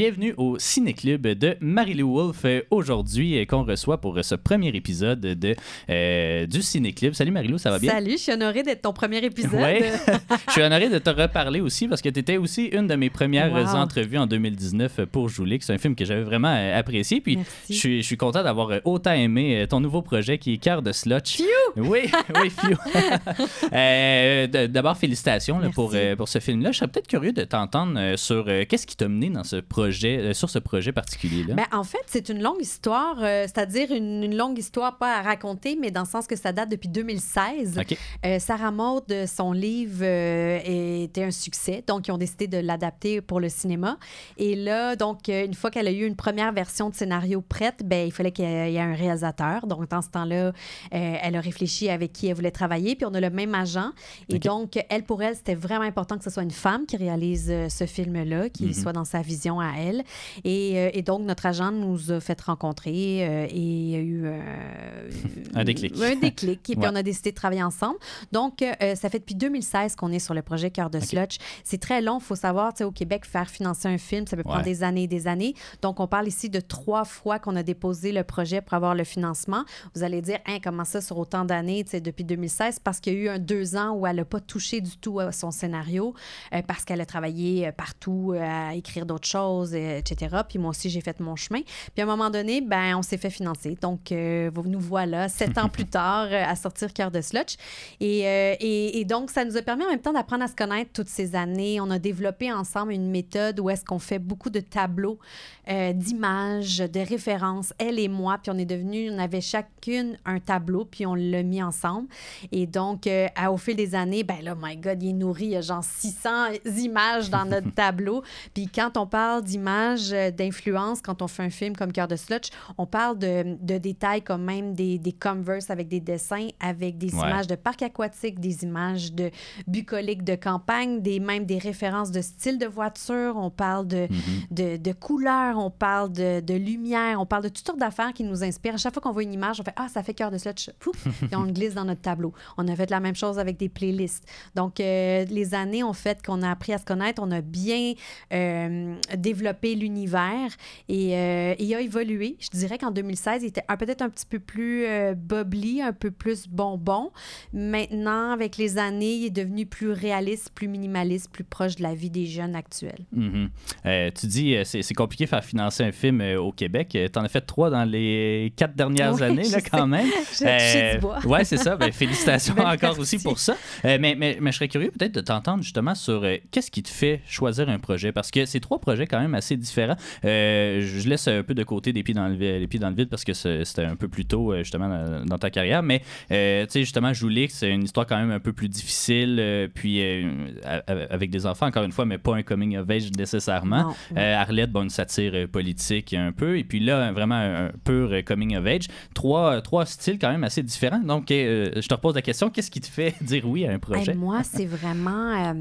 Bienvenue au Ciné-Club de Marie-Lou Wolfe euh, aujourd'hui euh, qu'on reçoit pour ce premier épisode de, euh, du Ciné-Club. Salut Marie-Lou, ça va bien? Salut, je suis honorée d'être ton premier épisode. Oui, je suis honorée de te reparler aussi parce que tu étais aussi une de mes premières Wow. entrevues en 2019 pour Joulik. C'est un film que j'avais vraiment euh, apprécié. Puis je suis, je suis content d'avoir euh, autant aimé euh, ton nouveau projet qui est Cœur de Slotch. Phew! Oui, oui, Fiu. Euh, D'abord, félicitations là, pour, euh, pour ce film-là. Je serais peut-être curieux de t'entendre euh, sur euh, qu'est-ce qui t'a mené dans ce projet, euh, sur ce projet particulier-là? Ben, en fait, c'est une longue histoire, euh, c'est-à-dire une, une longue histoire pas à raconter, mais dans le sens que ça date depuis 2016. OK. Euh, Sarah Maud, son livre euh, était un succès, donc ils ont décidé de l'adapter pour le cinéma. Et là, donc, une fois qu'elle a eu une première version de scénario prête, ben, il fallait qu'il y ait un réalisateur. Donc, dans ce temps-là, elle a réfléchi avec qui elle voulait travailler, puis on a le même agent. Et donc, elle, pour elle, c'était vraiment important que ce soit une femme qui réalise ce film-là, qui Mhm. soit dans sa vision à elle. Et, euh, et donc, notre agent nous a fait rencontrer euh, et il y a eu euh, Un déclic. Un déclic. Et puis, Ouais. on a décidé de travailler ensemble. Donc, euh, ça fait depuis 2016 qu'on est sur le projet Cœur de OK. Slotch. C'est très long. Il faut savoir, tu sais, au Québec, faire financer un film, ça peut prendre des années et des années. Donc, on parle ici de trois fois qu'on a déposé le projet pour avoir le financement. Vous allez dire, hein, comment ça sur autant d'années, depuis 2016? Parce qu'il y a eu un deux ans où elle n'a pas touché du tout à son scénario, parce qu'elle a travaillé partout à écrire d'autres choses, euh, etc. Puis moi aussi, j'ai fait mon chemin. Puis à un moment donné, ben, on s'est fait financer. Donc, euh, nous voilà, sept ans plus tard, euh, à sortir Cœur de Slotch. Et, euh, et, et donc, ça nous a permis en même temps d'apprendre à se connaître toutes ces années. On a développé ensemble une méthode où est-ce qu'on fait beaucoup de tableaux, euh, d'images, de références, elle et moi. Puis on est devenus, on avait chacune un tableau, puis on l'a mis ensemble. Et donc, à- au fil des années, ben là, my God, il est nourri, il y a genre 600 images dans notre tableau. Puis quand on parle d'images, euh, d'influence, quand on fait un film comme Cœur de Slutch, on parle de, de détails comme même des, des Converse avec des dessins, avec des Ouais. images de parcs aquatiques, des images de bucoliques de campagne, des, même des références de style de voiture. On parle de, Mhm. de, de couleurs, on parle de, de lumière, on parle de toutes sortes d'affaires qui nous inspirent. À chaque fois qu'on voit une image, on fait Ah, ça fait cœur de slotch. Pouf! Et on le glisse dans notre tableau. On a fait la même chose avec des playlists. Donc, euh, les années ont fait qu'on a appris à se connaître, on a bien euh, développé l'univers et euh, il a évolué. Je dirais qu'en 2016, il était peut-être un petit peu plus euh, bubbly, un peu plus bonbon. Maintenant, avec les années, il est devenu plus réaliste, plus minimaliste, plus proche de la vie des jeunes actuels. Mhm. Euh, tu dis euh, c'est compliqué de faire financer un film euh, au Québec. Tu en as fait trois dans les quatre dernières années, là, sais. quand même. J'ai touché du bois. ouais, c'est ça. Ben, félicitations encore aussi pour ça. Mais, mais, mais je serais curieux peut-être de t'entendre justement sur qu'est-ce qui te fait choisir un projet? Parce que c'est trois projets quand même assez différents. Euh, je laisse un peu de côté des pieds dans le, les pieds dans le vide parce que c'était un peu plus tôt euh, justement dans, dans ta carrière. Mais euh, tu sais, justement, Joulix, c'est une histoire quand même un peu plus difficile. puis avec des enfants, encore une fois, mais pas un coming of age nécessairement. Non. Arlette, bon, une satire politique un peu. Et puis là, vraiment un, un pur coming of age. Trois, trois styles quand même assez différents. Donc, je te repose la question, qu'est-ce qui te fait dire oui à un projet? Hey, moi, c'est vraiment.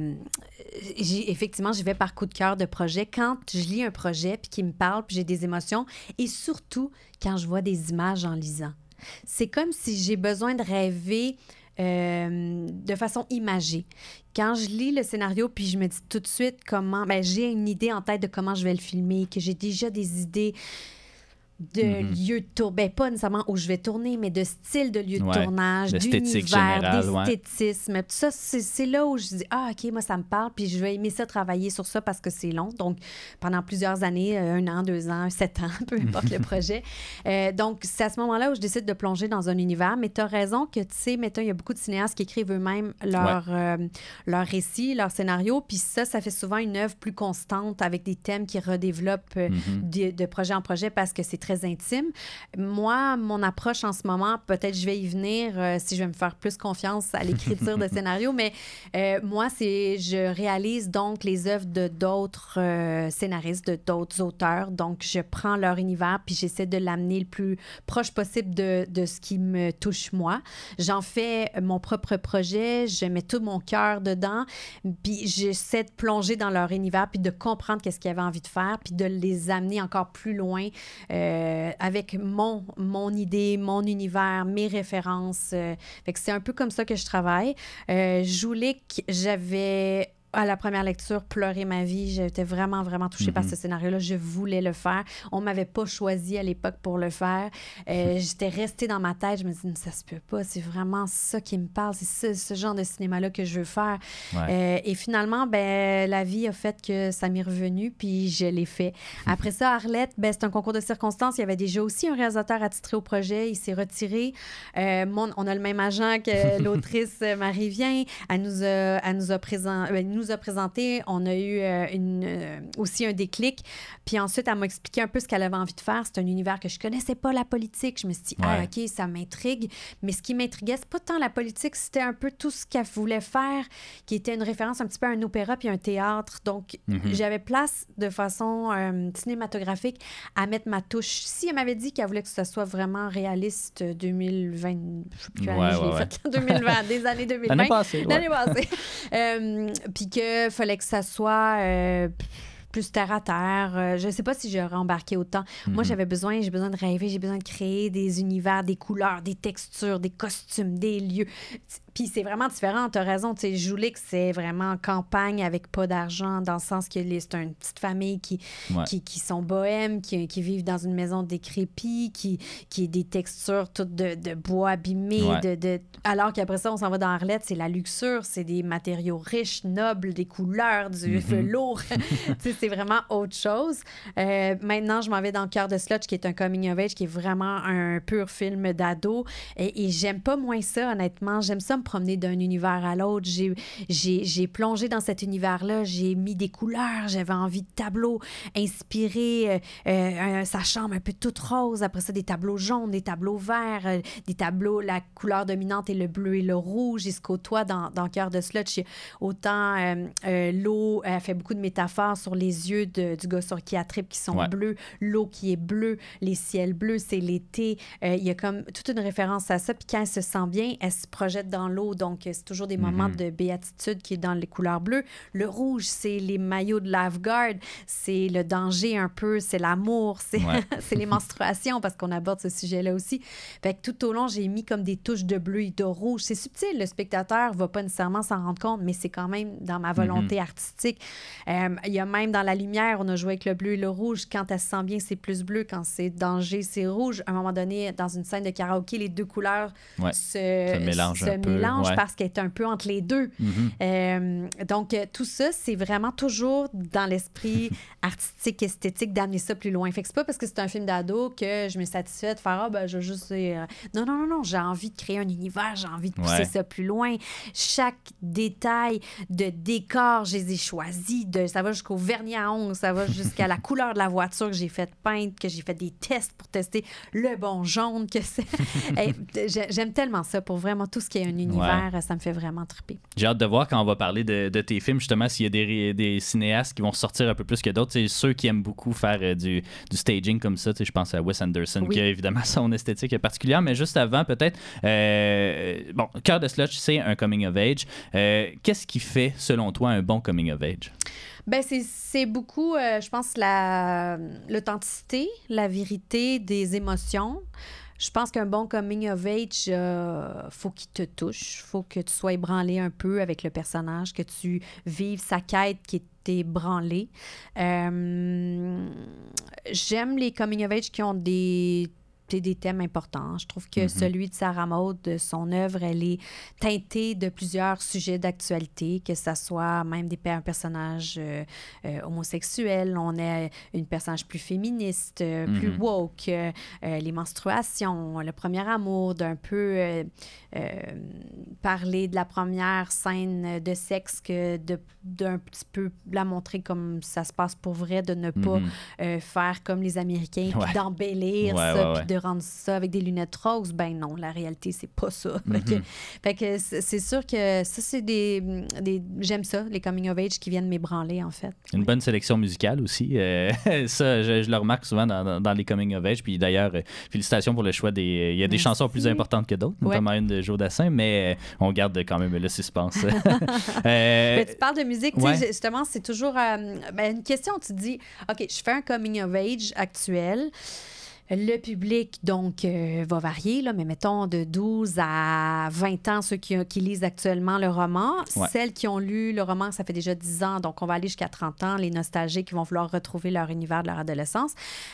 effectivement, j'y vais par coup de cœur de projet. Quand je lis un projet puis qui me parle, puis j'ai des émotions, et surtout quand je vois des images en lisant. C'est comme si j'ai besoin de rêver euh, de façon imagée. Quand je lis le scénario, puis je me dis tout de suite comment, ben, j'ai une idée en tête de comment je vais le filmer, que j'ai déjà des idées de Mhm. lieu de tour, ben pas nécessairement où je vais tourner, mais de style de lieu de Ouais, tournage, d'univers, générale, ouais. d'esthétisme. Tout ça, c'est là où je dis ah ok moi ça me parle, puis je vais aimer ça travailler sur ça parce que c'est long. Donc pendant plusieurs années, euh, un an, deux ans, sept ans, peu importe le projet. Euh, donc c'est à ce moment-là où je décide de plonger dans un univers. Mais tu as raison que tu sais, mettons il y a beaucoup de cinéastes qui écrivent eux-mêmes leur euh, leur récit, leur scénario, puis ça ça fait souvent une œuvre plus constante avec des thèmes qui redéveloppent euh, Mhm. de, de projet en projet parce que c'est très intime. Moi, mon approche en ce moment, peut-être je vais y venir euh, si je vais me faire plus confiance à l'écriture de scénario, mais euh, moi, c'est je réalise donc les œuvres de d'autres euh, scénaristes, de d'autres auteurs. Donc, je prends leur univers puis j'essaie de l'amener le plus proche possible de, de ce qui me touche moi. J'en fais mon propre projet, je mets tout mon cœur dedans, puis j'essaie de plonger dans leur univers puis de comprendre qu'est-ce qu'ils avaient envie de faire puis de les amener encore plus loin euh, avec mon, mon idée, mon univers, mes références. euh, c'est un peu comme ça que je travaille. Euh, Joulik, j'avais à la première lecture, pleurer ma vie. J'étais vraiment, vraiment touchée par Mhm. ce scénario-là. Je voulais le faire. On m'avait pas choisi à l'époque pour le faire. Euh, J'étais restée dans ma tête. Je me disais, ça se peut pas. C'est vraiment ça qui me parle. C'est ce, ce genre de cinéma-là que je veux faire. Ouais. Euh, et finalement, ben, la vie a fait que ça m'est revenu, puis je l'ai fait. Après ça, Arlette, ben, c'est un concours de circonstances. Il y avait déjà aussi un réalisateur attitré au projet. Il s'est retiré. Euh, mon- on a le même agent que l'autrice Marie Vient. Elle nous a, elle nous a, présent- euh, elle nous a présenté. On a eu euh, une, euh, aussi un déclic. Puis ensuite, elle m'a expliqué un peu ce qu'elle avait envie de faire. C'est un univers que je connaissais pas, la politique. Je me suis dit, ah. OK, ça m'intrigue. Mais ce qui m'intriguait, c'est pas tant la politique, c'était un peu tout ce qu'elle voulait faire, qui était une référence un petit peu à un opéra puis un théâtre. Donc, Mhm. j'avais place de façon euh, cinématographique à mettre ma touche. Si elle m'avait dit qu'elle voulait que ce soit vraiment réaliste 2020, je sais plus quelle Ouais, année je l'ai ouais, ouais. faite, 2020, des années 2020. L'année passée. L'année passée. Euh, puis qu'il fallait que ça soit euh, plus terre à terre. Euh, je ne sais pas si j'aurais embarqué autant. Moi, Mhm. j'avais besoin, j'ai besoin de rêver, j'ai besoin de créer des univers, des couleurs, des textures, des costumes, des lieux. Puis c'est vraiment différent, tu as raison. Tu sais, Joulik, c'est vraiment campagne avec pas d'argent, dans le sens que c'est une petite famille qui, Ouais. qui, qui sont bohèmes, qui, qui vivent dans une maison décrépite, qui, qui est des textures toutes de, de bois abîmé. Ouais. De, de- Alors qu'après ça, on s'en va dans Arlette, c'est la luxure, c'est des matériaux riches, nobles, des couleurs, du Mhm. velours. Tu sais, c'est vraiment autre chose. Euh, maintenant, je m'en vais dans Cœur de Sludge, qui est un coming of age, qui est vraiment un pur film d'ado. Et, et j'aime pas moins ça, honnêtement. J'aime ça me promener d'un univers à l'autre. J'ai, j'ai, j'ai plongé dans cet univers-là. J'ai mis des couleurs. J'avais envie de tableaux inspirés. euh, euh, un- sa chambre un peu toute rose. Après ça, des tableaux jaunes, des tableaux verts, euh, des tableaux, la couleur dominante est le bleu et le rouge. Jusqu'au toit dans, dans Cœur de a autant euh, l'eau, elle fait beaucoup de métaphores sur les yeux de- du gars sur qui elle tripe qui sont Ouais. bleus, l'eau qui est bleue, les ciels bleus, c'est l'été. Il y a comme toute une référence à ça. Puis quand elle se sent bien, elle se projette dans l'eau. Donc, euh, c'est toujours des moments Mhm. de béatitude qui est dans les couleurs bleues. Le rouge, c'est les maillots de lifeguard, c'est le danger un peu, c'est l'amour, c'est Ouais. les menstruations parce qu'on aborde ce sujet-là aussi. Fait que tout au long, j'ai mis comme des touches de bleu et de rouge. C'est subtil, le spectateur va pas nécessairement s'en rendre compte, mais c'est quand même dans ma volonté artistique. Euh, Il y a même dans la lumière, on a joué avec le bleu et le rouge. Quand elle se sent bien, c'est plus bleu. Quand c'est danger, c'est rouge. À un moment donné, dans une scène de karaoké, les deux couleurs Ouais. se, Se mélangent se un peu, ouais. parce qu'elle est un peu entre les deux. Mhm. Euh, donc, euh, tout ça, c'est vraiment toujours dans l'esprit artistique, esthétique, d'amener ça plus loin. Fait que c'est pas parce que c'est un film d'ado que je me satisfais de faire, ah, ben, je veux juste. euh, Non, non, non, non, j'ai envie de créer un univers, j'ai envie de pousser Ouais. ça plus loin. Chaque détail de décor, je les ai choisis. De, ça va jusqu'au vernis à ongles, ça va jusqu'à la couleur de la voiture que j'ai fait peindre, que j'ai fait des tests pour tester le bon jaune que c'est. J'aime tellement ça pour vraiment tout ce qui est un univers, ça me fait vraiment triper. J'ai hâte de voir quand on va parler de, de tes films, justement, s'il y a des, cinéastes qui vont sortir un peu plus que d'autres. C'est ceux qui aiment beaucoup faire euh, du, du staging comme ça. Je pense à Wes Anderson, Oui. qui a évidemment son esthétique particulière. Mais juste avant, peut-être, euh, bon, Cœur de Sludge, c'est un coming of age. Euh, Qu'est-ce qui fait, selon toi, un bon coming of age? Ben, c'est- beaucoup, euh, je pense, la- l'authenticité, la vérité des émotions. Je pense qu'un bon coming of age, euh, faut qu'il te touche, faut que tu sois ébranlé un peu avec le personnage, que tu vives sa quête qui est ébranlée. Euh, J'aime les coming of age qui ont des des- des thèmes importants. Je trouve que Mhm. celui de Sarah Maud, de son œuvre, elle est teintée de plusieurs sujets d'actualité, que ça soit même des per- personnages euh, euh, homosexuels, on a une personnage plus féministe, euh, plus Mhm. woke, les menstruations, le premier amour, d'un peu parler de la première scène de sexe, que d'un petit peu la montrer comme ça se passe pour vrai, de ne pas Mhm. euh, faire comme les Américains, puis d'embellir Ouais, ça, ouais, puis de rendre ça avec des lunettes roses? Ben non, la réalité, c'est pas ça. Fait que- Mhm. fait que c'est c'est sûr que ça, c'est des, des... J'aime ça, les coming of age qui viennent m'ébranler, en fait. Une Oui. bonne sélection musicale aussi. Euh, ça, je, je le remarque souvent dans, dans- dans les coming of age. Puis d'ailleurs, euh, félicitations pour le choix des. Il y a des Merci. chansons plus importantes que d'autres, Ouais. notamment une de Joe Dassin, mais euh, on garde quand même le suspense. Euh, tu parles de musique, ouais. justement, c'est toujours euh, ben, une question. Tu te dis, OK, je fais un coming of age actuel. Le public, donc, euh, va varier, là, mais mettons de 12 à 20 ans, ceux qui, qui lisent actuellement le roman. Ouais. Celles qui ont lu le roman, ça fait déjà 10 ans, donc on va aller jusqu'à 30 ans, les nostalgiques qui vont vouloir retrouver leur univers de leur adolescence.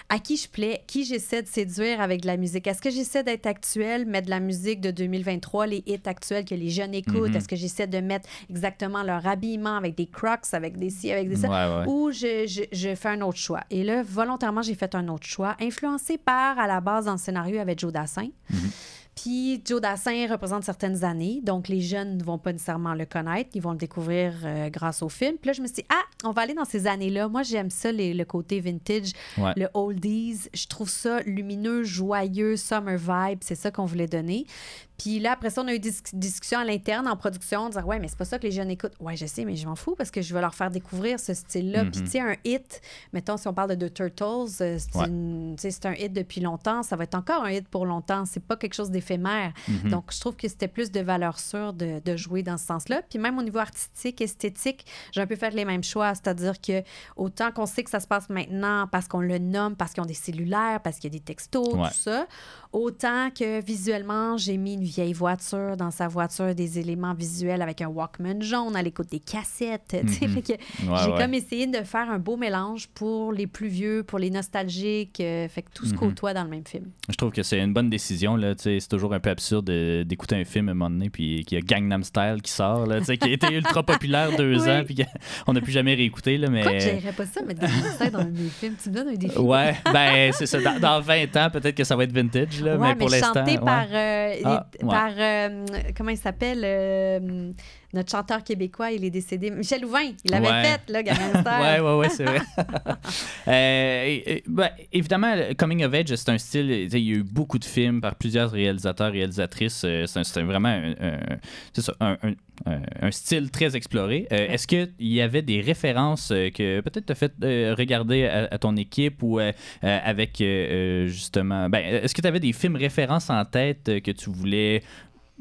À qui je plais, qui j'essaie de séduire avec de la musique? Est-ce que j'essaie d'être actuelle, mettre de la musique de 2023, les hits actuels que les jeunes écoutent? Mhm. Est-ce que j'essaie de mettre exactement leur habillement avec des crocs, avec des ci, avec des ça? Ouais, ouais. ou je, je, je fais un autre choix. Et là, volontairement, j'ai fait un autre choix, influencé par, à la base, dans le scénario avec Joe Dassin. Puis Joe Dassin représente certaines années, donc les jeunes ne vont pas nécessairement le connaître, ils vont le découvrir euh, grâce au film. Puis là, je me suis dit, ah, on va aller dans ces années-là. Moi, j'aime ça, les- le côté vintage, Ouais. le oldies. Je trouve ça lumineux, joyeux, summer vibe. C'est ça qu'on voulait donner. Puis là, après ça, on a eu des dis- discussions à l'interne en production, dire ouais, mais c'est pas ça que les jeunes écoutent. Ouais, je sais, mais je m'en fous parce que je veux leur faire découvrir ce style-là. Puis Mhm. tu sais, un hit, mettons, si on parle de The Turtles, euh, c'est Ouais. un hit depuis longtemps, ça va être encore un hit pour longtemps. C'est pas quelque chose d'éphémère. Mhm. Donc, je trouve que c'était plus de valeur sûre de, de jouer dans ce sens-là. Puis même au niveau artistique, esthétique, j'ai un peu fait les mêmes choix. C'est-à-dire que autant qu'on sait que ça se passe maintenant parce qu'on le nomme, parce qu'ils ont des cellulaires, parce qu'il y a des textos, Ouais. tout ça, autant que visuellement, j'ai mis une vieille voiture dans sa voiture, des éléments visuels avec un Walkman jaune à l'écoute des cassettes. Mhm. Fait que Ouais, j'ai ouais. comme essayé de faire un beau mélange pour les plus vieux, pour les nostalgiques. euh, fait que tout se Mhm. côtoie dans le même film. Je trouve que c'est une bonne décision. C'est toujours un peu absurde de- d'écouter un film à un moment donné, puis qu'il y a Gangnam Style qui sort, là, qui a été ultra populaire deux Oui. ans, puis qu'on n'a plus jamais réécouté. Là, mais... Quoi pas ça, mettre des conseils dans mes films. Tu me donnes un défi. Ouais, ben c'est ça. Dans, dans 20 ans, peut-être que ça va être vintage, là, Ouais, mais pour l'instant. chanté par, euh, Ah, ouais. par euh, comment il s'appelle euh, notre chanteur québécois, il est décédé. Michel Louvain, il l'avait Ouais. fait, là, Gangnam Style. ouais, ouais, ouais, c'est vrai. Euh, ben, évidemment, Coming of Age, c'est un style. Il y a eu beaucoup de films par plusieurs réalisateurs, réalisatrices. C'est vraiment un, ça, un- un- un- un style très exploré. Euh, Est-ce qu'il y avait des références euh, que peut-être tu as fait euh, regarder à, à ton équipe ou euh, euh, avec euh, euh, justement. Ben, Est-ce que tu avais des films références en tête euh, que tu voulais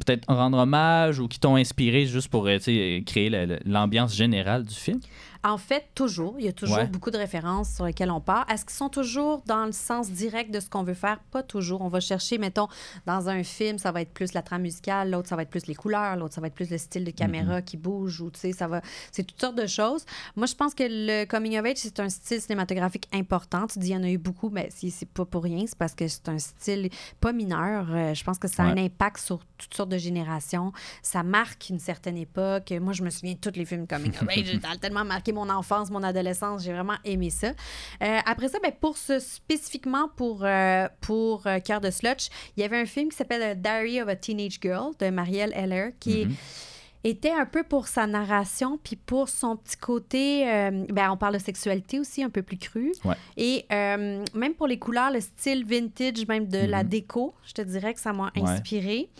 peut-être rendre hommage ou qui t'ont inspiré juste pour euh, créer la- la- l'ambiance générale du film? En fait, toujours. Il y a toujours Ouais. beaucoup de références sur lesquelles on part. Est-ce qu'ils sont toujours dans le sens direct de ce qu'on veut faire? Pas toujours. On va chercher, mettons, dans un film, ça va être plus la trame musicale, l'autre, ça va être plus les couleurs, l'autre, ça va être plus le style de caméra qui bouge, ou tu sais, ça va. C'est toutes sortes de choses. Moi, je pense que le coming of age, c'est un style cinématographique important. Tu dis, il y en a eu beaucoup, mais si c'est pas pour rien, c'est parce que c'est un style pas mineur. Euh, je pense que ça a Ouais. un impact sur toutes sortes de générations. Ça marque une certaine époque. Moi, je me souviens de tous les films coming of age. Ça a tellement marqué mon enfance, mon adolescence. J'ai vraiment aimé ça. Euh, après ça, ben, pour ce, spécifiquement pour, euh, pour euh, Cœur de Slutch, il y avait un film qui s'appelle Diary of a Teenage Girl de Marielle Heller qui Mhm. était un peu pour sa narration, puis pour son petit côté, euh, ben, on parle de sexualité aussi, un peu plus cru. Ouais. Et euh, même pour les couleurs, le style vintage, même de la Mhm. déco, je te dirais que ça m'a Ouais. inspiré.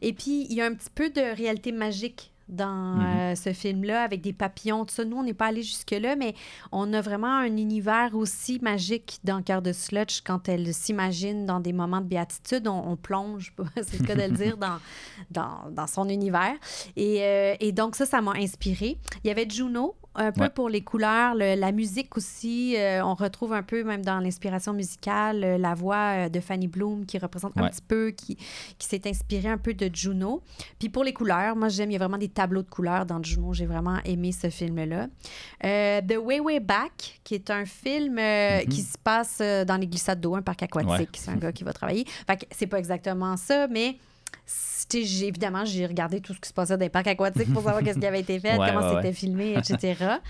Et puis, il y a un petit peu de réalité magique dans Mhm. euh, ce film-là, avec des papillons, tout ça. Nous, on n'est pas allé jusque-là, mais on a vraiment un univers aussi magique dans Cœur de Slutch. Quand elle s'imagine dans des moments de béatitude, on, on plonge, c'est le cas de le dire, dans, dans, dans son univers. Et, euh, et donc, ça, ça m'a inspiré. Il y avait Juno, un peu Ouais. pour les couleurs, le- la musique aussi. euh, on retrouve un peu, même dans l'inspiration musicale, la voix de Fanny Bloom qui représente un petit peu, qui, qui s'est inspiré un peu de Juno. Puis pour les couleurs, moi, j'aime, il y a vraiment des tableaux de couleurs dans Juno. J'ai vraiment aimé ce film-là. Euh, The Way Way Back, qui est un film euh, Mhm. qui se passe euh, dans les glissades d'eau, un parc aquatique. Ouais. C'est un gars qui va travailler. Fait que c'est pas exactement ça, mais évidemment, j'ai regardé tout ce qui se passait dans les parcs aquatiques pour savoir qu'est-ce qui avait été fait, Ouais, comment ouais, c'était ouais. filmé, etc.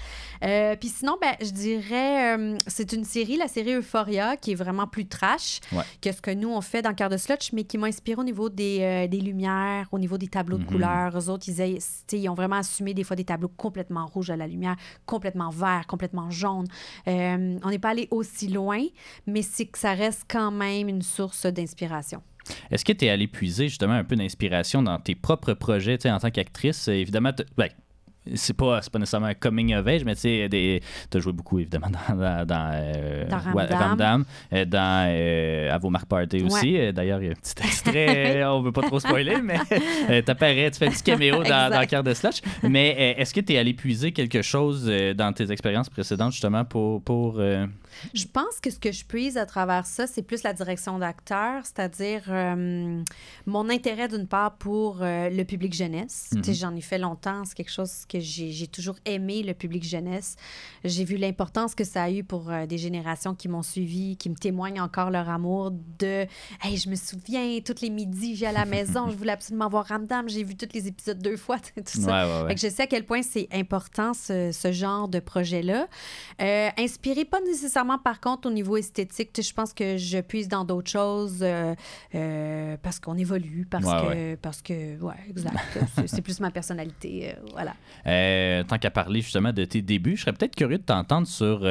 Euh, Puis sinon, ben, je dirais, euh, c'est une série, la série Euphoria, qui est vraiment plus trash que ce que nous, on fait dans Cœur de Slutch, mais qui m'a inspiré au niveau des, euh, des lumières, au niveau des tableaux de Mhm. couleurs. Eux autres, ils, aient- ils ont vraiment assumé des fois des tableaux complètement rouges à la lumière, complètement verts, complètement jaunes. Euh, on n'est pas allé aussi loin, mais c'est que ça reste quand même une source d'inspiration. Est-ce que tu es allé puiser justement un peu d'inspiration dans tes propres projets tu en tant qu'actrice? Euh, Évidemment, ben, c'est pas, pas nécessairement un coming of age, mais tu as joué beaucoup évidemment dans, dans, dans, euh, Ramdam, euh, dans euh, À vos marques party aussi. D'ailleurs, il y a un petit extrait, on veut pas trop spoiler, mais t'apparais, tu fais un petit caméo dans, dans Cœur de Slush. Mais est-ce que tu es allé puiser quelque chose dans tes expériences précédentes justement pour. pour je pense que ce que je puise à travers ça, c'est plus la direction d'acteur, c'est-à-dire mon intérêt d'une part pour le public jeunesse. Sais, mhm. J'en ai fait longtemps, c'est quelque chose que j'ai toujours aimé, le public jeunesse. J'ai vu l'importance que ça a eu pour euh, des générations qui m'ont suivi, qui me témoignent encore leur amour de Hey, je me souviens, tous les midis, j'ai à la maison, je voulais absolument voir Ramdam, j'ai vu tous les épisodes deux fois, tout ça. je sais à quel point c'est important ce, ce, genre de projet-là. Euh, inspiré pas nécessairement par contre au niveau esthétique, je pense que je puise dans d'autres choses euh, euh, parce qu'on évolue, parce que, parce que, ouais, exact. c'est plus ma personnalité, voilà. Euh, tant qu'à parler justement de tes débuts, je serais peut-être curieux de t'entendre sur,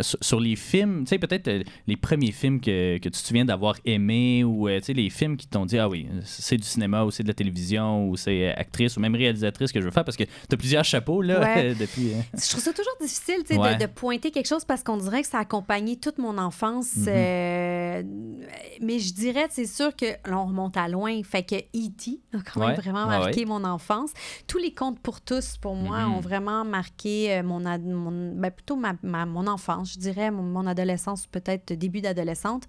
sur, les films, tu sais, peut-être les premiers films que, que tu te souviens d'avoir aimés ou tu sais, les films qui t'ont dit, ah oui, c'est du cinéma ou c'est de la télévision ou c'est actrice ou même réalisatrice que je veux faire parce que tu as plusieurs chapeaux là depuis. Je trouve ça toujours difficile tu sais, de, pointer quelque chose parce qu'on dirait que ça a accompagné toute mon enfance. Mm-hmm. mais je dirais, c'est sûr que là, on remonte à loin. Fait que E.T. a quand même vraiment marqué mon enfance. Tous les contes pour tous, pour moi, ont mm-hmm. vraiment marqué euh, mon, mon ben plutôt ma, mon enfance, je dirais, mon, adolescence, peut-être début d'adolescente.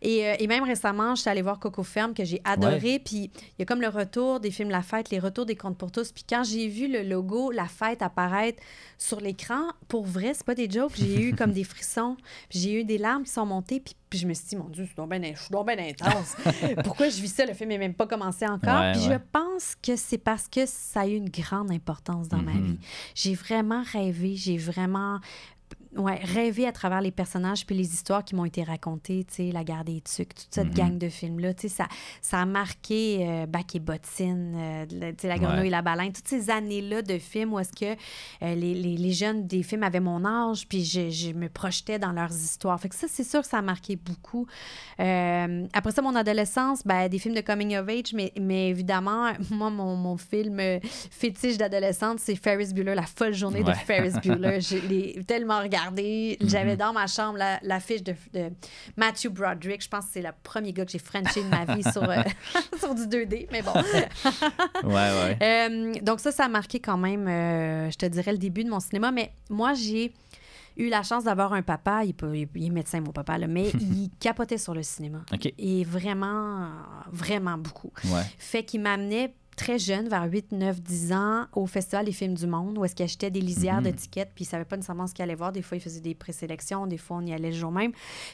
Et, euh, et, même récemment, je suis allée voir Coco Ferme, que j'ai adoré. Puis il y a comme le retour des films La Fête, les retours des Contes pour tous. Puis quand j'ai vu le logo La Fête apparaître sur l'écran, pour vrai, c'est pas des jokes, j'ai eu comme des frissons. J'ai eu des larmes qui sont montées. Puis, je me suis dit, mon Dieu, je suis donc bien intense. Pourquoi je vis ça? Le film n'est même pas commencé encore. puis je pense que c'est parce que ça a eu une grande importance dans ma mm-hmm. vie. J'ai vraiment rêvé, j'ai vraiment ouais, rêver à travers les personnages puis les histoires qui m'ont été racontées, tu sais, La guerre des tucs, toute cette mm-hmm. gang de films-là, tu sais, ça, ça a marqué euh, Bac et Bottine, euh, tu sais, La grenouille et la baleine, toutes ces années-là de films où est-ce que euh, les, les, les, jeunes des films avaient mon âge puis je, je, me projetais dans leurs histoires. Fait que ça, c'est sûr que ça a marqué beaucoup. après ça, mon adolescence, ben, des films de coming of age, mais, mais évidemment, moi, mon, mon film fétiche d'adolescente, c'est Ferris Bueller, La folle journée de Ferris Bueller. Je l'ai tellement regardé j'avais mhm. dans ma chambre l'affiche de, Matthew Broderick. Je pense que c'est le premier gars que j'ai frenché de ma vie sur, euh, sur du 2D, mais bon. ouais, ouais. Euh, donc ça, ça a marqué quand même, euh, je te dirais, le début de mon cinéma. Mais moi, j'ai eu la chance d'avoir un papa, il, peut, il, est médecin, mon papa, là, mais il capotait sur le cinéma. Et vraiment, vraiment beaucoup. Fait qu'il m'amenait très jeune, vers 8, 9, 10 ans, au Festival des films du monde, où est-ce qu'il achetait des lisières de mhm. tickets, puis il savait pas nécessairement ce qu'il allait voir. Des fois, il faisait des présélections, des fois, on y allait le jour même.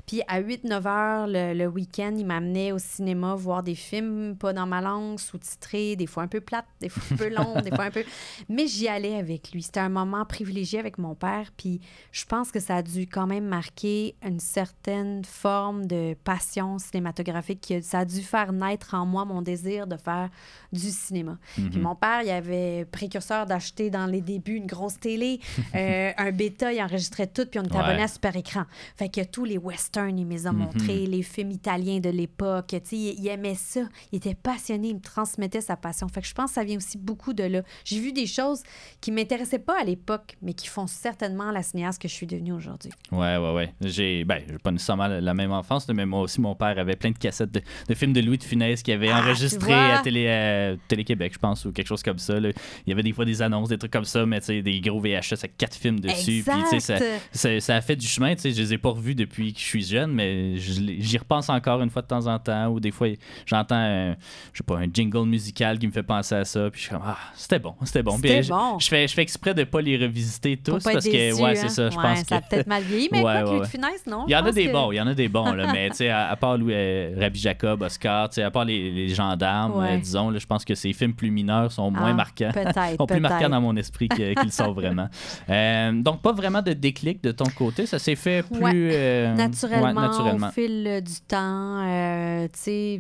Puis à 8, 9 heures le, week-end, il m'amenait au cinéma voir des films, pas dans ma langue, sous-titrés, des fois un peu plates, des fois un peu longs, des fois un peu... Mais j'y allais avec lui. C'était un moment privilégié avec mon père, puis je pense que ça a dû quand même marquer une certaine forme de passion cinématographique. Ça a dû faire naître en moi mon désir de faire du cinéma. Puis mhm. mon père, il avait précurseur d'acheter dans les débuts une grosse télé, euh, un bêta, il enregistrait tout, puis on était abonné à Super Écran. Fait que tous les westerns, il me les a mhm. montrés, les films italiens de l'époque, tu sais, il, aimait ça. Il était passionné, il me transmettait sa passion. Fait que je pense que ça vient aussi beaucoup de là. J'ai vu des choses qui m'intéressaient pas à l'époque, mais qui font certainement la cinéaste que je suis devenue aujourd'hui. Ouais, ouais, ouais. J'ai, ben, pas nécessairement la même enfance, mais moi aussi, mon père avait plein de cassettes de, films de Louis de Funès qui avait ah, enregistré à télé. Euh, Télé-Québec, je pense, ou quelque chose comme ça. Il y avait des fois des annonces, des trucs comme ça, mais des gros VHS avec quatre films dessus. Puis, ça, ça, ça, a fait du chemin. Je les ai pas revus depuis que je suis jeune, mais j'y repense encore une fois de temps en temps. Ou des fois, j'entends, je sais pas, un jingle musical qui me fait penser à ça. Puis je suis comme, ah, c'était bon, c'était bon. Puis, bon. Je, fais, je fais exprès de pas les revisiter tous parce que, ouais, c'est ça. Je pense ça a peut-être mal vieilli, mais ouais, quoi, ouais, non? Il y en a des bons, il y en a des bons, là, mais tu sais, à, part Louis, euh, Rabbi Jacob, Oscar, à part les, les gendarmes, euh, disons, là, je pense que c'est films plus mineurs sont moins ah, marquants. sont plus marquants dans mon esprit qu'ils sont vraiment. Euh, donc, pas vraiment de déclic de ton côté. Ça s'est fait plus euh, naturellement, au fil du temps. Euh, tu sais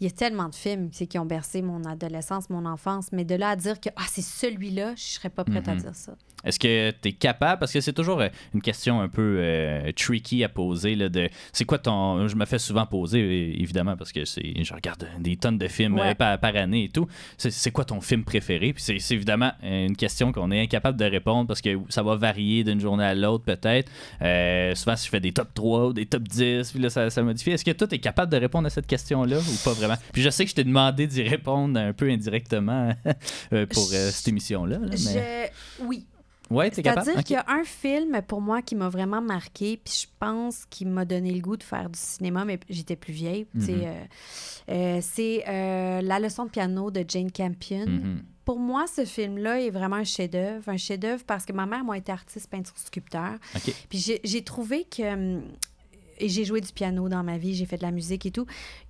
il y a tellement de films qui ont bercé mon adolescence, mon enfance, mais de là à dire que ah, c'est celui-là, je serais pas prête à mhm. dire ça. Est-ce que tu es capable, parce que c'est toujours euh, une question un peu euh, tricky à poser, là, de c'est quoi ton. Je me fais souvent poser, évidemment, parce que c'est je regarde des tonnes de films Ouais. par, par année et tout. C'est c'est quoi ton film préféré? Puis c'est évidemment une question qu'on est incapable de répondre parce que ça va varier d'une journée à l'autre, peut-être. Euh, souvent, si je fais des top 3 ou des top 10, puis là, ça, ça modifie. Est-ce que toi, tu es capable de répondre à cette question-là ou pas vraiment? Puis je sais que je t'ai demandé d'y répondre un peu indirectement euh, pour euh, cette émission-là. là, mais... Je... Oui. Ouais, t'es capable? C'est-à-dire qu'il y a un film pour moi qui m'a vraiment marqué, puis je pense qu'il m'a donné le goût de faire du cinéma, mais j'étais plus vieille. Mhm. euh, euh, c'est euh, La leçon de piano de Jane Campion. Mhm. Pour moi, ce film-là est vraiment un chef-d'œuvre. Un chef-d'œuvre parce que ma mère, moi, était artiste, peintre, sculpteur. OK. Puis j'ai- j'ai trouvé que. Et j'ai joué du piano dans ma vie, j'ai fait de la musique et tout.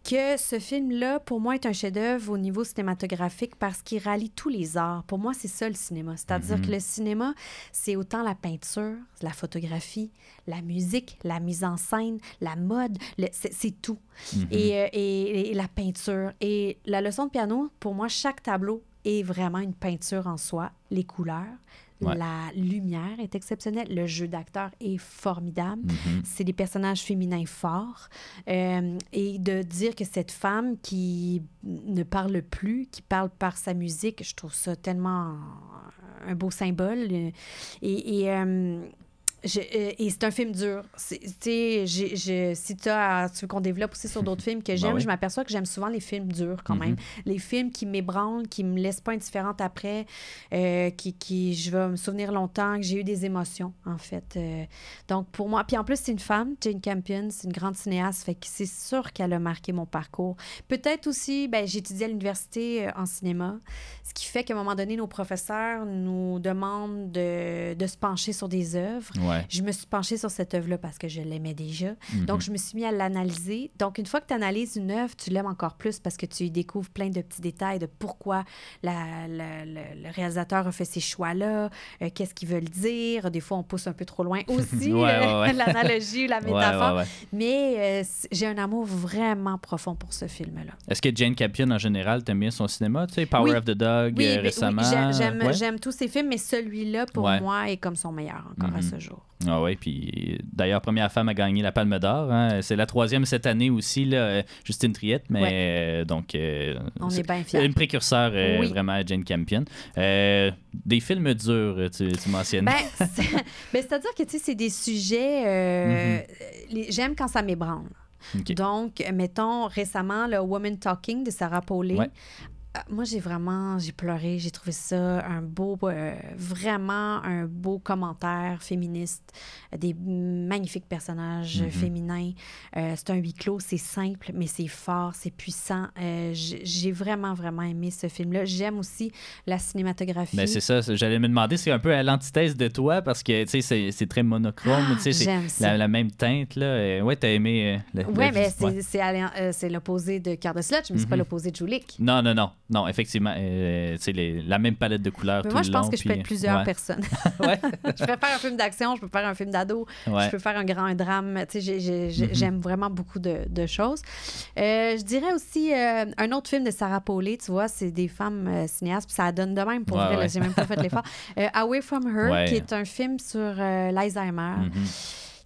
Que ce film-là, pour moi, est un chef-d'œuvre au niveau cinématographique parce qu'il rallie tous les arts. Pour moi, c'est ça le cinéma. C'est-à-dire Mhm. que le cinéma, c'est autant la peinture, la photographie, la musique, la mise en scène, la mode, c'est tout. Mhm. Et, euh, et- et la peinture. Et la leçon de piano, pour moi, chaque tableau est vraiment une peinture en soi. Les couleurs, Ouais. la lumière est exceptionnelle, le jeu d'acteur est formidable. Mhm. C'est des personnages féminins forts. Euh, et de dire que cette femme qui ne parle plus, qui parle par sa musique, je trouve ça tellement un beau symbole. Et, et, euh, je- euh, et c'est un film dur. Sais, j'ai- j'ai- si t'as- tu veux qu'on développe aussi sur d'autres films que j'aime, oui. je m'aperçois que j'aime souvent les films durs quand même. Les films qui m'ébranlent, qui me laissent pas indifférente après, euh, qui, qui je vais me souvenir longtemps, que j'ai eu des émotions, en fait. Euh, donc, pour moi, puis en plus, c'est une femme, Jane Campion, c'est une grande cinéaste, fait que c'est sûr qu'elle a marqué mon parcours. Peut-être aussi, ben, étudié à l'université euh, en cinéma, ce qui fait qu'à un moment donné, nos professeurs nous demandent de, de se pencher sur des œuvres. Ouais. Je me suis penchée sur cette œuvre-là parce que je l'aimais déjà. Mhm. Donc, je me suis mis à l'analyser. Donc, une fois que tu analyses une œuvre, tu l'aimes encore plus parce que tu y découvres plein de petits détails de pourquoi la- la- le- le réalisateur a fait ces choix-là, euh, qu'est-ce qu'ils veulent dire. Des fois, on pousse un peu trop loin aussi, Ouais, ouais, euh, l'analogie ou la métaphore. Mais euh, j'ai un amour vraiment profond pour ce film-là. Est-ce que Jane Campion, en général, t'aimes bien son cinéma? Tu sais, Power Oui. of the Dog Oui, oui, récemment. j'ai- j'aime tous ces films, mais celui-là, pour moi, est comme son meilleur encore à Mhm. ce jour. Ah oui, puis d'ailleurs, première femme à gagner la Palme d'Or. hein. C'est la troisième cette année aussi, là, Justine Triette, mais euh, donc. euh, On est bien fiers. Une précurseur euh, Oui. vraiment à Jane Campion. Euh, des films durs, tu, tu mentionnes. Ben, ben, c'est-à-dire que, tu sais, c'est des sujets... les- J'aime quand ça m'ébranle. Mhm. Ok. Donc, mettons, récemment, le Woman Talking de Sarah Pauling. Ouais. Euh, Moi, j'ai vraiment, j'ai pleuré, j'ai trouvé ça un beau, euh, vraiment un beau commentaire féministe, euh, des magnifiques personnages Mhm. féminins. Euh, c'est un huis clos, c'est simple, mais c'est fort, c'est puissant. Euh, j'ai vraiment, vraiment aimé ce film-là. J'aime aussi la cinématographie. Ben, c'est ça, j'allais me demander, c'est un peu à l'antithèse de toi parce que tu sais, c'est- très monochrome, Ah, tu sais, c'est la, la même teinte. Là. Ouais, t'as aimé. euh, la- la Oui, mais c'est ouais. c'est l'opposé de de Sludge, mais c'est pas l'opposé de Julik. Non, non, non, non, effectivement, euh, les- la même palette de couleurs Mais tout moi, le je pense long, que je peux être plusieurs ouais. personnes. Je peux faire un film d'action, je peux faire un film d'ado, Ouais. je peux faire un grand drame. Mhm. j'aime vraiment beaucoup de, de choses. Euh, je dirais aussi euh, un autre film de Sarah Paulet, tu vois, c'est des femmes cinéastes, puis ça donne de même pour Ouais, vrai, j'ai même pas fait l'effort. Away from Her, qui est un film sur l'Alzheimer. Mhm.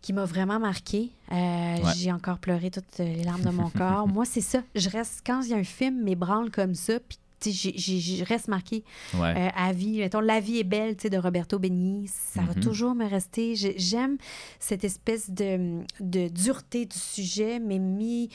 Qui m'a vraiment marqué. Euh, Ouais. J'ai encore pleuré toutes les larmes de mon corps. Moi, c'est ça. Je reste, quand il y a un film m'ébranle comme ça, puis tu sais, je reste marquée Ouais. euh, à vie. Mettons, La vie est belle tu sais, de Roberto Benigni, ça va Mhm. toujours me rester. J'ai- J'aime cette espèce de, de dureté du sujet, mais mis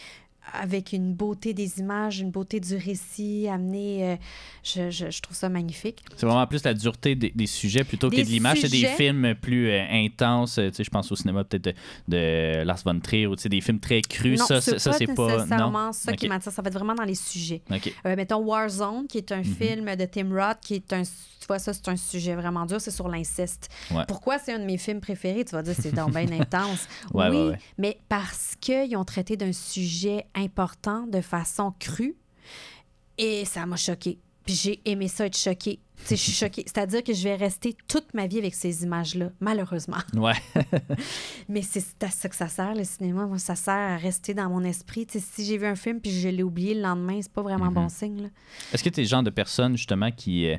avec une beauté des images, une beauté du récit, amené. euh, je, je- je trouve ça magnifique. C'est vraiment plus la dureté des, des sujets plutôt que Des de l'image. C'est des films plus euh, intenses. euh, Tu sais, je pense au cinéma peut-être de, de Lars von Trier ou tu sais, des films très crus. non, ça, c'est pas. Non? nécessairement ça qui Ok. m'attire. Ça va être vraiment dans les sujets. Ok. Euh, mettons Warzone, qui est un Mhm. film de Tim Roth, qui est un. Tu vois, ça, c'est un sujet vraiment dur, c'est sur l'inceste. Ouais. Pourquoi c'est un de mes films préférés? Tu vas dire, c'est donc bien intense. Ouais, oui, ouais, mais parce qu'ils ont traité d'un sujet important de façon crue et ça m'a choqué. Puis j'ai aimé ça être choquée. Je suis choquée. C'est-à-dire que je vais rester toute ma vie avec ces images-là, malheureusement. Ouais. Mais c'est à ça que ça sert, le cinéma. Moi, ça sert à rester dans mon esprit. Si j'ai vu un film puis je l'ai oublié le lendemain, c'est pas vraiment Mhm. bon signe. Est-ce que tu es le genre de personne, justement, qui. euh,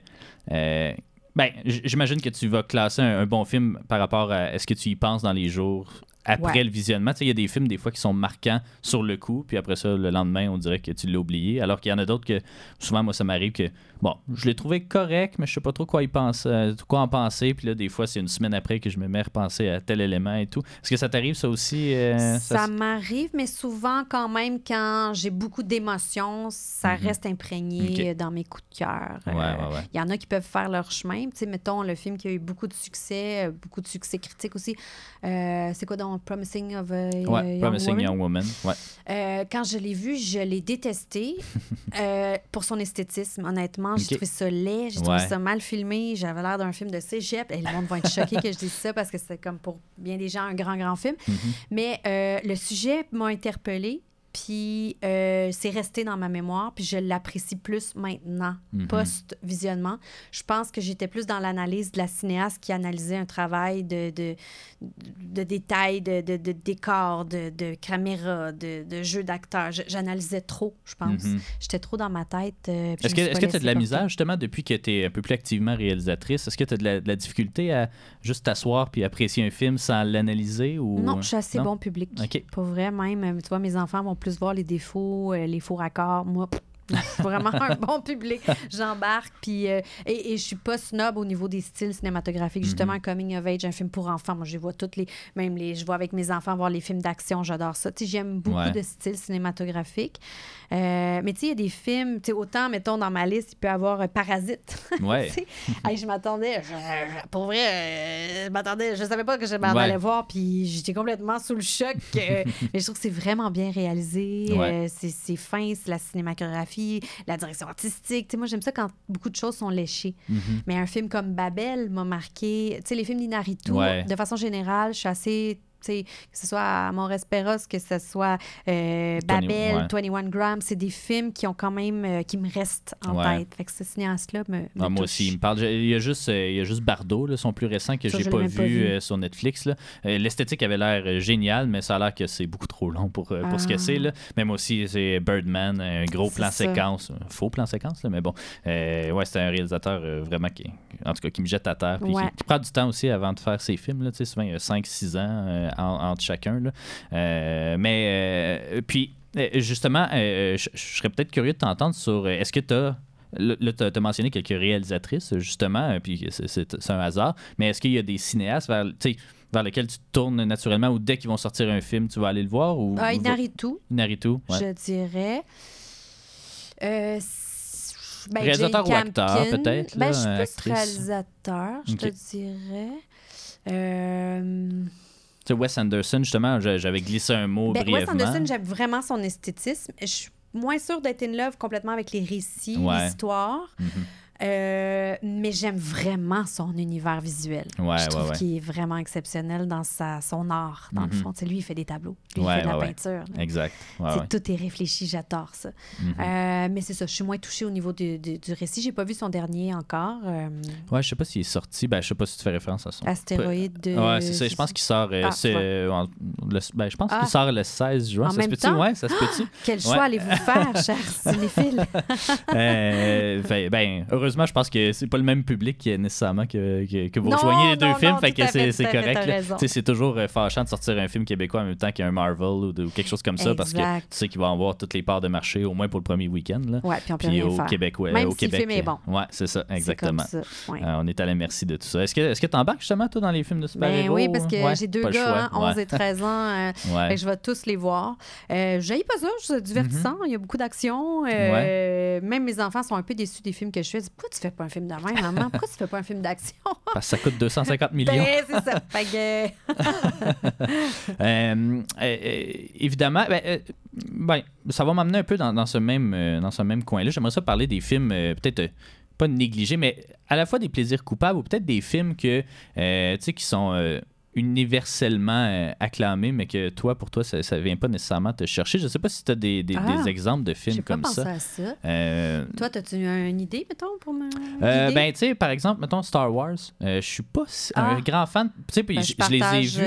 euh, Ben, j'imagine que tu vas classer un, un bon film par rapport à est-ce que tu y penses dans les jours? Après Ouais. le visionnement. Tu sais, il y a des films des fois qui sont marquants sur le coup, puis après ça, le lendemain, on dirait que tu l'as oublié. Alors qu'il y en a d'autres que, souvent, moi, ça m'arrive que, bon, je l'ai trouvé correct, mais je sais pas trop quoi y euh, quoi en penser. Puis là, des fois, c'est une semaine après que je me mets à repenser à tel élément et tout. Est-ce que ça t'arrive, ça aussi? euh, Ça m'arrive, mais souvent, quand même, quand j'ai beaucoup d'émotions, ça Mhm. reste imprégné dans mes coups de cœur. Ouais, Euh, ouais. Il y en a qui peuvent faire leur chemin. Tu sais, mettons, le film qui a eu beaucoup de succès, beaucoup de succès critique aussi. C'est quoi Promising of a Ouais, Young Promising Woman? Young Woman. Ouais. Euh, quand je l'ai vu, je l'ai détesté euh, pour son esthétisme, honnêtement. J'ai trouvé ça laid, j'ai trouvé Ouais. ça mal filmé. J'avais l'air d'un film de cégep. Et le monde va être choqué que je dise ça parce que c'est comme pour bien des gens un grand, grand film. Mhm. Mais euh, le sujet m'a interpellée. Puis euh, c'est resté dans ma mémoire, puis je l'apprécie plus maintenant, Mhm. post-visionnement. Je pense que j'étais plus dans l'analyse de la cinéaste qui analysait un travail de, de, de détails, de, de, de décors, de, de caméra, de, de jeu d'acteurs. Je- J'analysais trop, je pense. Mhm. J'étais trop dans ma tête. euh, Est-ce que tu as de la misère, justement, depuis que tu es un peu plus activement réalisatrice? Est-ce que tu as de la, de la difficulté à juste t'asseoir puis apprécier un film sans l'analyser? ou Non, je suis assez Non? bon public. OK. Pour vrai, même, tu vois, mes enfants vont plus voir les défauts, euh, les faux raccords. Moi, vraiment un bon public. J'embarque, puis... euh, et, et je suis pas snob au niveau des styles cinématographiques. Justement, un coming of age, un film pour enfants. Moi, je vois toutes les... Même les... Je vois avec mes enfants voir les films d'action. J'adore ça. J'aime beaucoup Ouais. de styles cinématographiques. Euh, mais tu sais, il y a des films... Tu sais, autant, mettons, dans ma liste, il peut y avoir euh, Parasite. Ouais. Tu sais, hey, je m'attendais, pour vrai, euh, je m'attendais, je savais pas que je m'en Ouais. allais voir, puis j'étais complètement sous le choc. euh, mais je trouve que c'est vraiment bien réalisé, Ouais. c'est fin, c'est la cinématographie, la direction artistique. Tu sais, moi, j'aime ça quand beaucoup de choses sont léchées. Mhm. Mais un film comme Babel m'a marqué. Tu sais, les films d'Inaritu, de façon générale, je suis assez. Que ce soit à Esperos, que ce soit euh, Babel, ouais. 21 Grams, c'est des films qui ont quand même. euh, qui me restent en Ouais. tête. Fait que ce cinéaste-là me. me Ah, moi touche. aussi, il me parle. Il y a juste, euh, il y a juste Bardot, là, son plus récent, que Ça, j'ai je pas, vu, pas vu. sur Netflix. là. L'esthétique avait l'air géniale, mais ça a l'air que c'est beaucoup trop long pour, pour ce que Ah. c'est. là. Même aussi, c'est Birdman, un gros C'est plan ça. séquence. Un faux plan séquence, là, mais bon. Ouais, c'est un réalisateur vraiment qui, en tout cas, qui me jette à terre. puis Ouais. qui, qui prend du temps aussi avant de faire ses films. Là, Tu sais, souvent, il y a 5-6 ans euh, en- entre chacun. là. Euh, mais, euh, puis, euh, justement, je serais peut-être curieux de t'entendre sur. Est-ce que tu as. Là, tu as mentionné quelques réalisatrices, justement, puis c'est- un hasard, mais est-ce qu'il y a des cinéastes vers, vers lesquels tu tournes naturellement ou dès qu'ils vont sortir un film, tu vas aller le voir? Ou, Ah, Inaritu, Inaritu, ouais. je dirais. Euh, ben, Réalisateur ou acteur, peut-être, Ben, je suis plus actrice. réalisateur, je te dirais. Euh, Tu sais, Wes Anderson, justement, j'avais glissé un mot ben, Wes brièvement. Anderson, j'aime vraiment son esthétisme. Je suis moins sûre d'être in love complètement avec les récits, Ouais. l'histoire. Mhm. Euh, mais j'aime vraiment son univers visuel. Ouais, je trouve ouais. qu'il est vraiment exceptionnel dans sa, son art, dans Mhm. le fond. Tu sais, lui, il fait des tableaux. Lui, il fait de la peinture. Exact. Tout est réfléchi, j'adore ça. Mhm. Euh, mais c'est ça, je suis moins touchée au niveau du, du- du récit. J'ai pas vu son dernier encore. euh, Ouais, je sais pas s'il est sorti. Ben, je sais pas si tu fais référence à son. Astéroïde de. Ouais, c'est ça. Je pense qu'il sort. euh, Ah, en- le- ben, je pense Ah. qu'il sort le 16 juin. En ça même se peut-tu? Ouais, ça se peut-tu? Quel choix allez-vous faire, cher cinéphile? Euh, fait- ben, heureusement, je pense que c'est pas le même public qui est nécessairement que, que, que vous Non, rejoignez les deux non, films. non, fait que c'est correct. C'est toujours euh, fâchant de sortir un film québécois en même temps qu'un Marvel ou, de- ou quelque chose comme ça parce que tu sais qu'il va avoir toutes les parts de marché, au moins pour le premier week-end. Là. Ouais, puis on peut Puis rien au faire. Québec, ouais, Même au si le film est bon. euh, Ouais, c'est ça, exactement. Ça. ouais. Euh, on est à la merci de tout ça. Est-ce que est-ce que tu embarques justement, toi, dans les films de Ben super-héros? oui, parce que Ouais, j'ai deux gars, choix. hein, 11 Ouais. et 13 ans. que je vais tous les voir. Euh, J'aille pas ça, c'est divertissant. Il y a beaucoup d'action. Même mes enfants sont un peu déçus des films que je fais. Pourquoi tu fais pas un film de même, maman? Pourquoi tu fais pas un film d'action? Parce que ça coûte 250 millions. Ben, c'est ça. Fait que, Euh, euh, euh, évidemment, ben, ben, ça va m'amener un peu dans, dans ce même, dans ce même coin-là. J'aimerais ça parler des films, peut-être euh, pas négligés, mais à la fois des plaisirs coupables ou peut-être des films que, tu sais, qui sont universellement euh, acclamés, mais que toi, pour toi, ça ne vient pas nécessairement te chercher. Je sais pas si tu as des, des- Ah, des exemples de films pas comme pensé ça. à ça. Euh, Toi, as-tu une idée, mettons, pour me. euh, ben, tu sais, par exemple, mettons Star Wars. Euh, je suis pas un Ah. grand fan. Tu sais, puis Ben, je, je les ai vus. je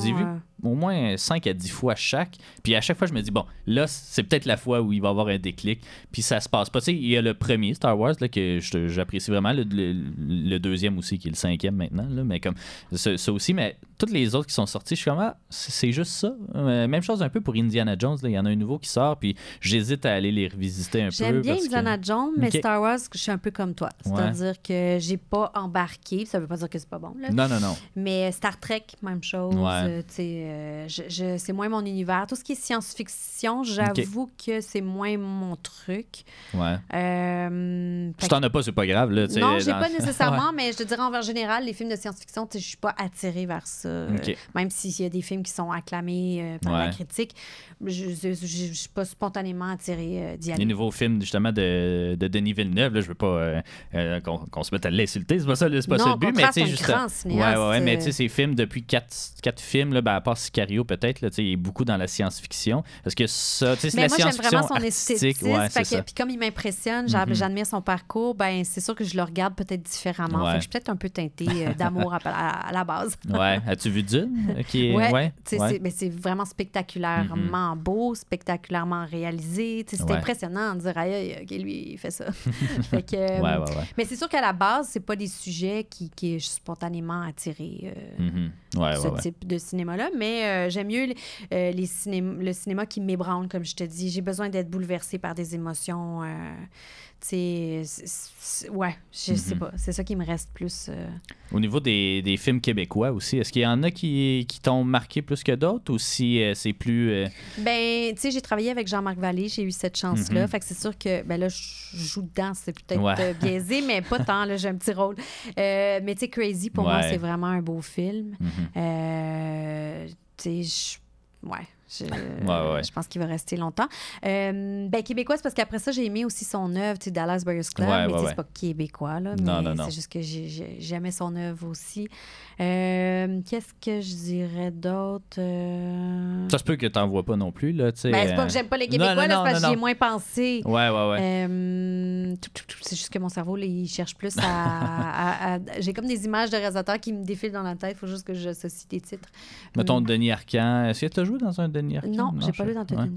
les ai vus. Au moins 5 à 10 fois chaque. Puis à chaque fois, je me dis, bon, là, c'est peut-être la fois où il va y avoir un déclic. Puis ça se passe pas. Tu sais, il y a le premier Star Wars là, que j'apprécie vraiment, le, le- deuxième aussi, qui est le cinquième maintenant. Là, mais comme ça aussi, mais toutes les autres qui sont sortis, je suis comme, ah, c'est juste ça. Euh, même chose un peu pour Indiana Jones. là. Il y en a un nouveau qui sort, puis j'hésite à aller les revisiter un peu. J'aime bien parce que- Indiana Jones, mais. Star Wars, je suis un peu comme toi. Ouais. C'est-à-dire que j'ai pas embarqué. Ça veut pas dire que c'est pas bon, là. Non, non, non. Mais Star Trek, même chose. Ouais. euh, euh, je, je- c'est moins mon univers. Tout ce qui est science-fiction, j'avoue que c'est moins mon truc. Ouais. Euh, Si t'en as pas, c'est pas grave. Là, non, j'ai dans- pas nécessairement, mais je te dirais en général, les films de science-fiction, je suis pas attirée vers ça. Euh. Même s'il y a des films qui sont acclamés euh, par la critique, je, je suis pas spontanément attirée euh, d'y Les aller. nouveaux films justement de, de Denis Villeneuve, là, je veux pas qu'on se mette à l'insulter, c'est pas ça, c'est pas Non, ça le but, mais tu sais, juste. grand cinéaste, ouais, ouais, mais tu sais, ces films, depuis quatre, quatre films, là, ben, à part Sicario peut-être, il est beaucoup dans la science-fiction. Parce que ça, tu sais, la moi, j'aime science-fiction vraiment son esthétisme. Ouais. Puis comme il m'impressionne, Mhm. j'admire son parcours, ben c'est sûr que je le regarde peut-être différemment. Ouais. Fait que je suis peut-être un peu teintée d'amour à, à- à la base. Ouais, as-tu vu Dune? Qui est... Ouais, ouais, c'est- vraiment spectaculairement beau, spectaculairement réalisé. Tu sais, C'est impressionnant de dire, aïe, aïe, OK, lui, il fait ça. fait que. Mais c'est sûr qu'à la base, c'est pas des sujets qui, qui est spontanément attirés. euh, Mhm. Ouais, ce ouais, type de cinéma-là, mais euh, j'aime mieux les, euh, les ciném- le cinéma qui m'ébranle, comme je te dis. J'ai besoin d'être bouleversée par des émotions. euh, tu sais, ouais, je sais Mhm. pas. C'est ça qui me reste plus. euh, Au niveau des, des films québécois aussi, est-ce qu'il y en a qui, qui t'ont marqué plus que d'autres ou si c'est plus. Ben, tu sais, j'ai travaillé avec Jean-Marc Vallée, j'ai eu cette chance-là. Mhm. Fait que c'est sûr que, ben là, je joue dedans, c'est peut-être biaisé, mais pas tant, là, j'ai un petit rôle. Mais tu sais, Crazy, pour moi, c'est vraiment un beau film. mhm. Euh, tu sais, ouais. Je, ouais. je pense qu'il va rester longtemps. Euh, ben, québécois, c'est parce qu'après ça, j'ai aimé aussi son œuvre, tu sais, Dallas Buyers Club. Ouais, mais c'est pas québécois, là. Non, mais non, non. C'est juste que j'ai- j'ai- j'aimais son œuvre aussi. Euh, Qu'est-ce que je dirais d'autre? Euh, Ça se peut que t'en vois pas non plus, là, tu sais. Ben, c'est pas euh, que j'aime pas les Québécois, non, là, c'est parce que j'y ai moins pensé. Ouais, ouais, ouais. Euh, c'est juste que mon cerveau, là, il cherche plus à. à- à- J'ai comme des images de réalisateurs qui me défilent dans la tête. Il faut juste que j'associe des titres. Mettons. Denis Arcand. Est-ce que tu as joué dans un Denis Arcand? Non, j'ai pas lu dans ton ouais.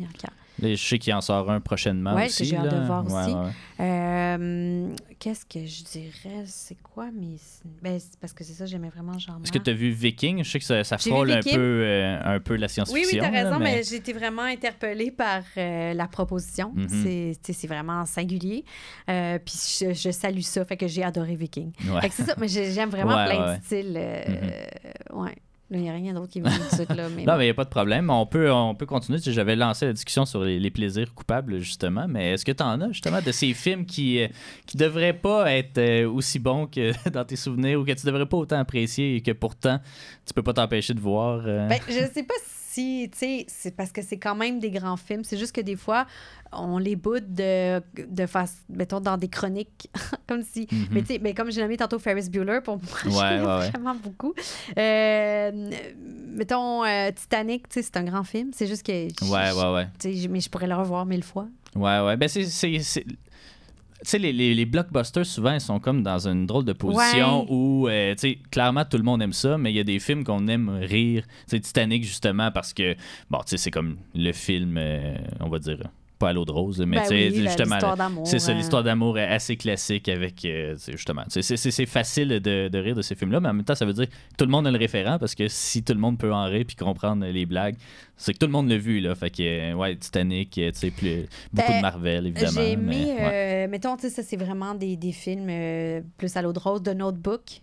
Là, je sais qu'il en sort un prochainement Ouais, aussi. que j'ai hâte de voir Ouais, aussi. Euh, Qu'est-ce que je dirais? C'est quoi mes. Ben, parce que c'est ça, j'aimais vraiment genre. Est-ce que tu as vu Viking? Je sais que ça, ça frôle un peu, euh, un peu la Oui, science-fiction. oui, t'as là, raison, mais, j'ai été vraiment interpellée par euh, la proposition. Mhm. C'est- tu vraiment singulier. Puis je, je salue ça, fait que j'ai adoré Viking. Ouais. C'est ça, mais j'ai- j'aime vraiment plein de styles. Mhm. ouais. Il n'y a rien d'autre qui me vient tout de suite, là. Mais Non, bon. mais il n'y a pas de problème. On peut, on peut continuer. J'avais lancé la discussion sur les, les plaisirs coupables, justement. Mais est-ce que tu en as, justement, de ces films qui ne qui devraient pas être euh, aussi bons que dans tes souvenirs ou que tu devrais pas autant apprécier et que pourtant, tu peux pas t'empêcher de voir? euh? Ben, je sais pas si, tu sais, c'est parce que c'est quand même des grands films. C'est juste que des fois, on les boude de, de face, mettons, dans des chroniques, comme si. Mhm. Mais tu sais, ben, comme j'ai nommé tantôt Ferris Bueller, pour moi, Ouais, vraiment beaucoup. Euh, mettons, euh, Titanic, tu sais, c'est un grand film. C'est juste que. Ouais, ouais, ouais. tu sais, mais je pourrais le revoir mille fois. Ouais, ouais. Ben, c'est. Tu sais, les, les, les blockbusters, souvent, ils sont comme dans une drôle de position Ouais. où, euh, tu sais, clairement, tout le monde aime ça, mais il y a des films qu'on aime rire. Tu sais, Titanic, justement, parce que, bon, tu sais, c'est comme le film, euh, on va dire, pas à l'eau de rose, mais Ben oui, justement, l'histoire d'amour, c'est ça, euh. l'histoire d'amour est assez classique avec, euh, justement, c'est- facile de, de rire de ces films-là, mais en même temps, ça veut dire que tout le monde a le référent parce que si tout le monde peut en rire puis comprendre les blagues, c'est que tout le monde l'a vu, là. Fait que, euh, ouais, Titanic, euh, tu sais, plus- beaucoup Ben, de Marvel, évidemment. J'ai aimé, mais, ouais. euh, mettons, tu sais, ça, c'est vraiment des, des films plus à l'eau de rose, de Notebook.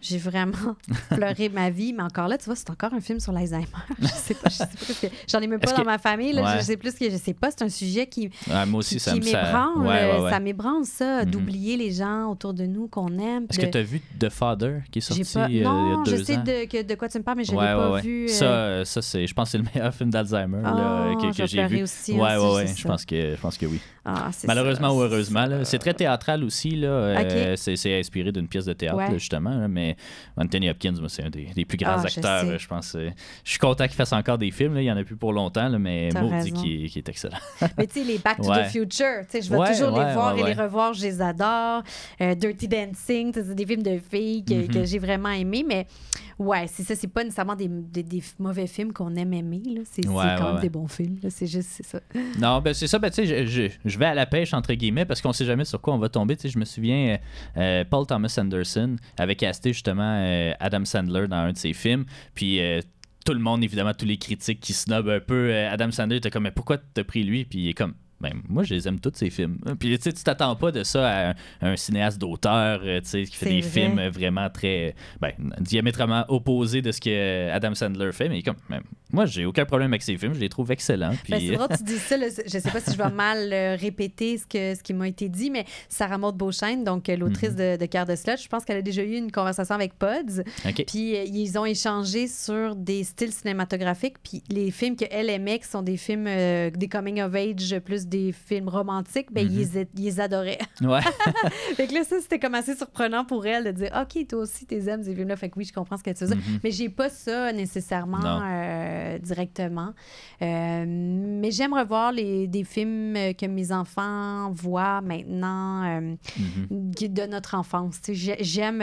J'ai vraiment pleuré ma vie, mais encore là, tu vois, c'est encore un film sur l'Alzheimer. je sais pas, je sais pas j'en ai même pas dans que- ma famille. Là, Ouais. Je sais plus que je sais pas. C'est un sujet qui, Ouais, moi aussi, qui, ça qui me ça... m'ébranle. Ouais, ouais, ouais. Ça m'ébranle ça, d'oublier les gens autour de nous qu'on aime. Est-ce de- que tu as vu The Father qui est sorti pas... euh, il y a Non, deux je sais ans? de, que- de quoi tu me parles, mais je l'ai pas vu. euh, Ça, euh, ça c'est, je pense que c'est le meilleur film d'Alzheimer Ah, que, que j'ai vu. aussi, ouais, hein, ouais, pense que, je pense que oui. Ah, Malheureusement ça, ou heureusement. C'est très théâtral aussi. Là. Euh, c'est, inspiré d'une pièce de théâtre, Ouais. là, justement. là, Mais Anthony Hopkins, c'est un des, des plus grands Ah, acteurs, je pense. euh, Je suis content qu'il fasse encore des films. Là. Il n'y en a plus pour longtemps, mais maudit qui est, qui est excellent. Mais tu sais, les Back to Ouais. the Future, je vais Ouais, toujours les voir et les revoir, je les adore. Euh, Dirty Dancing, c'est des films de filles que, Mhm. que j'ai vraiment aimés, mais ouais, c'est ça, c'est pas nécessairement des, des- des mauvais films qu'on aime aimer. C'est quand même des bons films, c'est juste, c'est ça. Non, ben c'est ça, ben tu sais, je, je- vais à la pêche, entre guillemets, parce qu'on sait jamais sur quoi on va tomber. Tu sais, je me souviens, euh, euh, Paul Thomas Anderson avait casté justement euh, Adam Sandler dans un de ses films, puis tout le monde, évidemment, tous les critiques qui snobent un peu Adam Sandler, était comme, mais pourquoi t'as pris lui? Puis il est comme, ben, moi, je les aime tous ces films. Puis, tu sais, tu t'attends pas de ça à un, un cinéaste d'auteur, tu sais, qui fait des vrai. films vraiment très, ben, diamétralement opposés de ce que Adam Sandler fait. Mais il est comme, ben, moi, j'ai aucun problème avec ces films, je les trouve excellents. Puis, Ben, c'est drôle tu dis ça. là. Je sais pas si je vais mal euh, répéter ce, que, ce qui m'a été dit, mais Sarah Maud Beauchesne, donc euh, l'autrice Mhm. de, de Cœur de Slot, je pense qu'elle a déjà eu une conversation avec Pods. Puis euh, ils ont échangé sur des styles cinématographiques. Puis les films qu'elle aimait, qui sont des films, euh, des coming of age, plus des films romantiques, ben, Mhm. ils, les- ils adoraient. Ouais. fait que là, ça, c'était comme assez surprenant pour elle de dire OK, toi aussi, t'es aimes ces films-là. Fait que oui, je comprends ce que tu veux dire. Mhm. Mais j'ai pas ça nécessairement Non. Euh, directement. Euh, mais j'aime revoir les, des films que mes enfants voient maintenant euh, Mhm. qui- de notre enfance. J'aime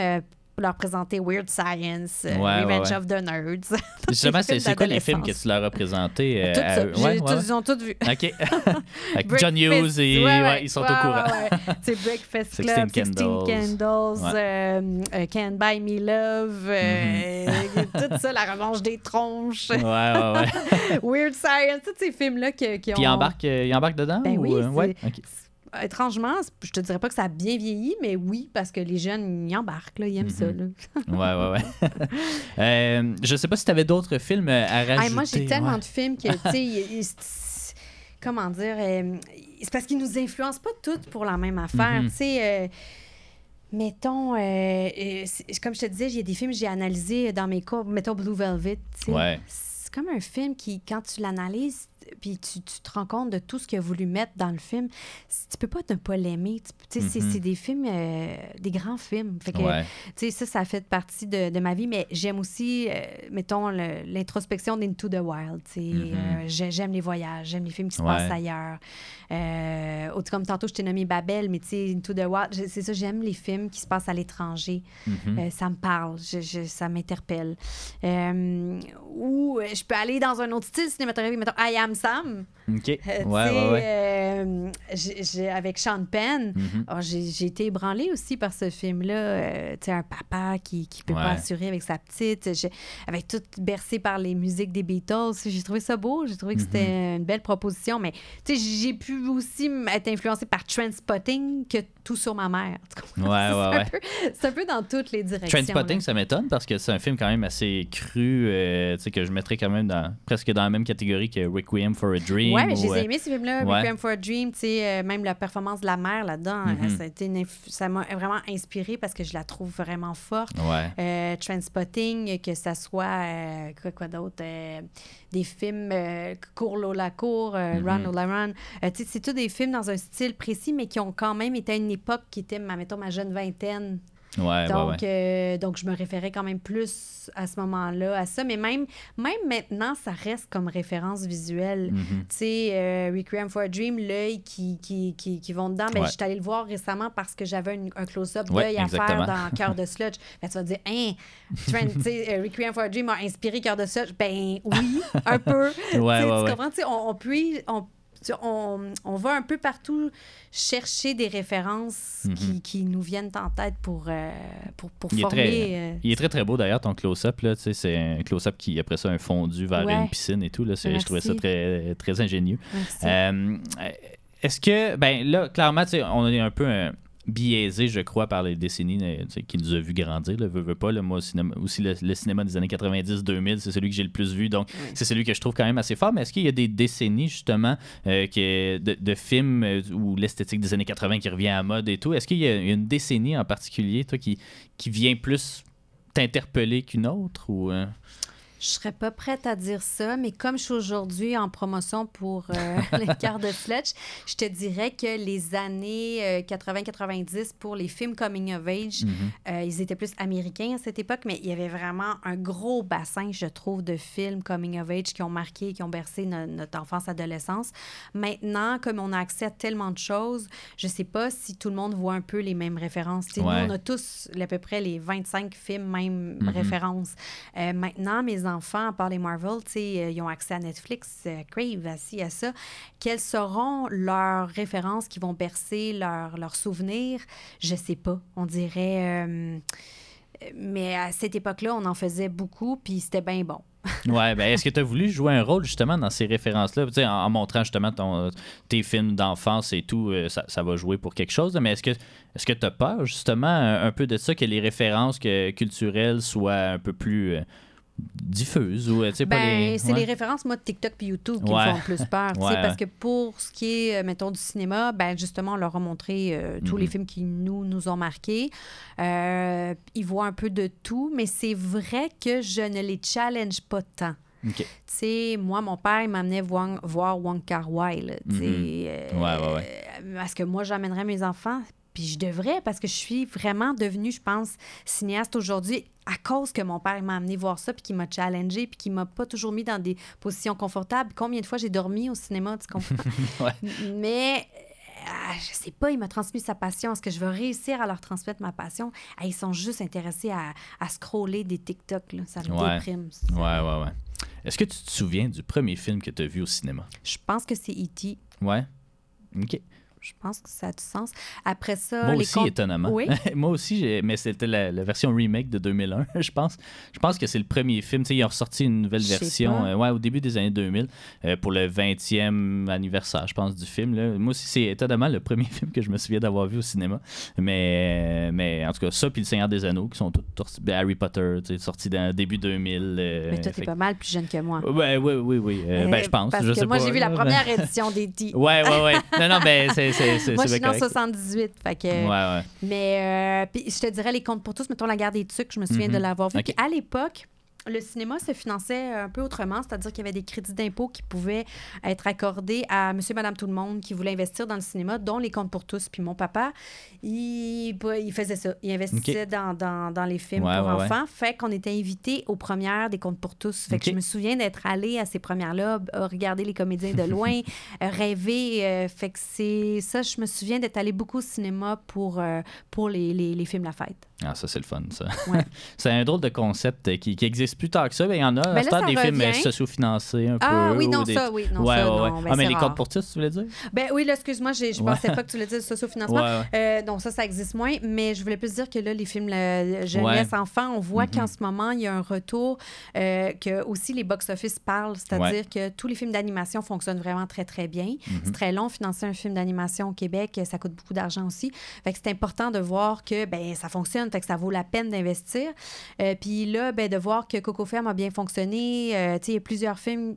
leur présenter Weird Science, euh, Ouais, Revenge ouais. of the Nerds. Justement, c'est quoi les films que tu leur as présentés euh, Tout ça. Ils ont tous vu. OK. Avec John Hughes, et, ils sont au courant. C'est Breakfast 16 Club, 16 Candles. Candles, euh, euh, Can't Buy Me Love, euh, tout ça, La Revanche des Tronches, Ouais, ouais, ouais. Weird Science, tous ces films-là qui, qui ont... Puis ils embarquent, ils embarquent dedans? Ben ou, oui, euh, c'est- ouais? OK. Étrangement, je te dirais pas que ça a bien vieilli, mais oui, parce que les jeunes, ils embarquent, là, ils aiment ça. Mhm. Là. Ouais, ouais, ouais. euh, je sais pas si tu avais d'autres films à rajouter. Hey, moi, j'ai tellement ouais. de films que, tu sais, comment dire, euh, c'est parce qu'ils nous influencent pas toutes pour la même affaire. Mhm. Tu sais, euh, mettons, euh, comme je te disais, il y a des films que j'ai analysés dans mes cours, mettons Blue Velvet. Ouais. C'est comme un film qui, quand tu l'analyses, puis tu, tu te rends compte de tout ce qu'il a voulu mettre dans le film, tu peux pas ne pas l'aimer. Tu sais, c'est- c'est des films, euh, des grands films. Fait que, Ouais. tu sais, ça, ça fait partie de, de ma vie, mais j'aime aussi, euh, mettons, l'introspection d'Into the Wild. tu sais. Mhm. Euh, j'ai- j'aime les voyages, j'aime les films qui se Ouais. passent ailleurs. Comme tantôt, je t'ai nommé Babel, mais tu sais, Into the Wild, c'est ça, j'aime les films qui se passent à l'étranger. Mhm. Euh, ça me parle, je- je- ça m'interpelle. Ou je peux aller dans un autre style cinématographique, mettons I Am Sam. OK. Euh, Ouais, ouais, euh, avec Sean Penn. Oh, j'ai été ébranlée aussi par ce film-là. Euh, tu sais, un papa qui qui peut pas assurer avec sa petite. Avec tout bercé par les musiques des Beatles. J'ai trouvé ça beau. J'ai trouvé que Mhm. c'était une belle proposition. Mais tu sais, j'ai pu aussi être influencée par Trendspotting que tout sur ma mère. Ouais, ouais, C'est un ouais. peu- C'est un peu dans toutes les directions. Trainspotting, là. ça m'étonne parce que c'est un film quand même assez cru, euh, tu sais, que je mettrais quand même dans, presque dans la même catégorie que Requiem for a Dream. Ouais, mais j'ai euh, aimé ces films-là. ouais. Requiem for a Dream, tu sais, euh, même la performance de la mère là-dedans, Mhm. euh, ça inf- ça m'a vraiment inspiré parce que je la trouve vraiment forte. Ouais. Euh, Transpotting, que ça soit quoi, quoi d'autre, des films Cours Lola Cour, euh, Mhm. Run Lola Run. Tu sais, c'est tous des films dans un style précis, mais qui ont quand même été à une époque qui était, mettons, ma jeune vingtaine. Ouais, donc, ouais. euh, donc, je me référais quand même plus à ce moment-là à ça. Mais même, même maintenant, ça reste comme référence visuelle. Mhm. Tu sais, euh, Requiem for a Dream, l'œil qui, qui, qui, qui vont dedans. Ben, Ouais. Je suis allée le voir récemment parce que j'avais un close-up d'œil à faire dans Cœur de Sludge. Ben, tu vas te dire, hein, Trent, euh, Requiem for a Dream a inspiré Cœur de Sludge. Ben oui, un peu. Tu comprends? Tu sais, on, on, puis- on, on, on va un peu partout chercher des références Mhm. qui, qui nous viennent en tête pour, euh, pour, pour Il est former. très- euh, Il est très très beau d'ailleurs ton close-up c'est un close-up qui après ça un fondu vers Ouais. une piscine et tout là, je trouvais ça très très ingénieux. Euh, Est-ce que ben là clairement tu sais, on est un peu euh, biaisé je crois par les décennies euh, qui nous a vu grandir là, veux, veux pas là, moi au cinéma, aussi le, le cinéma des années 90-2000 c'est celui que j'ai le plus vu donc Oui. c'est celui que je trouve quand même assez fort mais est-ce qu'il y a des décennies justement euh, que- de, de films euh, où l'esthétique des années 80 qui revient à mode et tout? Est-ce qu'il y a une décennie en particulier toi qui, qui vient plus t'interpeller qu'une autre ou euh? Je serais pas prête à dire ça, mais comme je suis aujourd'hui en promotion pour euh, les quarts de Fletch, je te dirais que les années 80-90 euh, pour les films coming of age, Mhm. euh, ils étaient plus américains à cette époque, mais il y avait vraiment un gros bassin, je trouve, de films coming of age qui ont marqué, qui ont bercé no- notre enfance, adolescence. Maintenant, comme on a accès à tellement de choses, je sais pas si tout le monde voit un peu les mêmes références. Ouais. Nous, on a tous à peu près les 25 films, même Mhm. références. Euh, maintenant, mes enfants, à part les Marvel, euh, ils ont accès à Netflix, euh, Crave, à ci, à ça. Quelles seront leurs références qui vont bercer leurs leurs souvenirs? Je sais pas. On dirait... euh, mais à cette époque-là, on en faisait beaucoup, puis c'était bien bon. Ouais, ben est-ce que tu as voulu jouer un rôle justement dans ces références-là? En, en montrant justement ton, tes films d'enfance et tout, ça, va jouer pour quelque chose. Mais est-ce que est-ce que tu as peur justement un, peu de ça, que les références culturelles soient un peu plus diffuses ou euh, tu sais Ben, les. c'est ouais. les références, moi, de TikTok puis YouTube qui Ouais. me font plus peur. tu sais, Ouais, Parce que pour ce qui est, euh, mettons, du cinéma, ben, justement, on leur a montré euh, tous les films qui nous, nous ont marqués. Euh, ils voient un peu de tout, mais c'est vrai que je ne les challenge pas tant. Tu sais, moi, mon père, il m'amenait voir, voir Wong Kar Wai, là, tu sais. Ouais, ouais, Parce que moi, j'emmènerais mes enfants, puis je devrais, parce que je suis vraiment devenue, je pense, cinéaste aujourd'hui à cause que mon père m'a amené voir ça, puis qu'il m'a challengé, puis qu'il m'a pas toujours mis dans des positions confortables. Combien de fois j'ai dormi au cinéma, tu comprends? Ouais. Mais... ah, je sais pas, il m'a transmis sa passion. Est-ce que je vais réussir à leur transmettre ma passion? Ah, ils sont juste intéressés à, à scroller des TikTok. Là. Ça me Ouais. déprime. Ouais, ouais, ouais. Est-ce que tu te souviens du premier film que tu as vu au cinéma? Je pense que c'est E.T. Ouais. OK. Je pense que ça a du sens. Après ça, Moi les aussi, comptes- étonnamment. Oui? Moi aussi, mais c'était la, la version remake de 2001, je pense. Je pense que c'est le premier film. Tu sais, ils ont ressorti une nouvelle version euh, ouais, au début des années 2000 euh, pour le 20e anniversaire, je pense, du film. là. Moi aussi, c'est étonnamment le premier film que je me souviens d'avoir vu au cinéma. Mais, mais en tout cas, ça, puis Le Seigneur des Anneaux, qui sont tous ben, Harry Potter, sorti dans début 2000. euh, Mais toi, t'es pas mal plus jeune que moi. Ouais, oui, oui. euh, ben, je pense. Parce je que sais moi, j'ai vu la première édition d'E.T. Ouais, ouais, ouais. Non, non, ben, c'est c'est- Moi, je suis correct. 78. Fait que, Ouais, ouais. Mais euh, puis je te dirais les comptes pour tous, mettons la guerre des tucs, je me souviens Mhm. de l'avoir vu. Puis à l'époque, le cinéma se finançait un peu autrement, c'est-à-dire qu'il y avait des crédits d'impôt qui pouvaient être accordés à monsieur, madame, tout le monde qui voulait investir dans le cinéma, dont les comptes pour tous. Puis mon papa, il, bah, il faisait ça. Il investissait dans, dans, dans les films Ouais, pour ouais, ouais. enfants. Fait qu'on était invités aux premières des comptes pour tous. Fait que je me souviens d'être allée à ces premières-là, euh, regarder les comédiens de loin, euh, rêver. euh, fait que c'est ça, je me souviens d'être allée beaucoup au cinéma pour, euh, pour les, les, les films La Fête. Ah, ça, c'est le fun, ça. C'est un drôle de concept qui, qui existe plus tard que ça. Il y en a, Ben là, des films euh, revient. socio-financés un Ah peu. oui, ou non, des- ça, oui. Non, ouais, ça, ouais, ouais. non, ben, ah, mais les rare. comptes pour tous, tu voulais dire? Ben oui, là, excuse-moi, je pensais pas que tu voulais dire socio-financement. Euh, donc ça, ça existe moins, mais je voulais plus dire que là, les films la jeunesse, Ouais. enfants, on voit Mhm. qu'en ce moment, il y a un retour, euh, que aussi les box-office parlent, c'est-à-dire que tous les films d'animation fonctionnent vraiment très, très bien. Mhm. C'est très long, financer un film d'animation au Québec, ça coûte beaucoup d'argent aussi. Fait que c'est important de voir que ben, ça fonctionne, fait que ça vaut la peine d'investir. Euh, Puis là, ben, de voir que Coco Ferme a bien fonctionné, euh, il y a plusieurs films,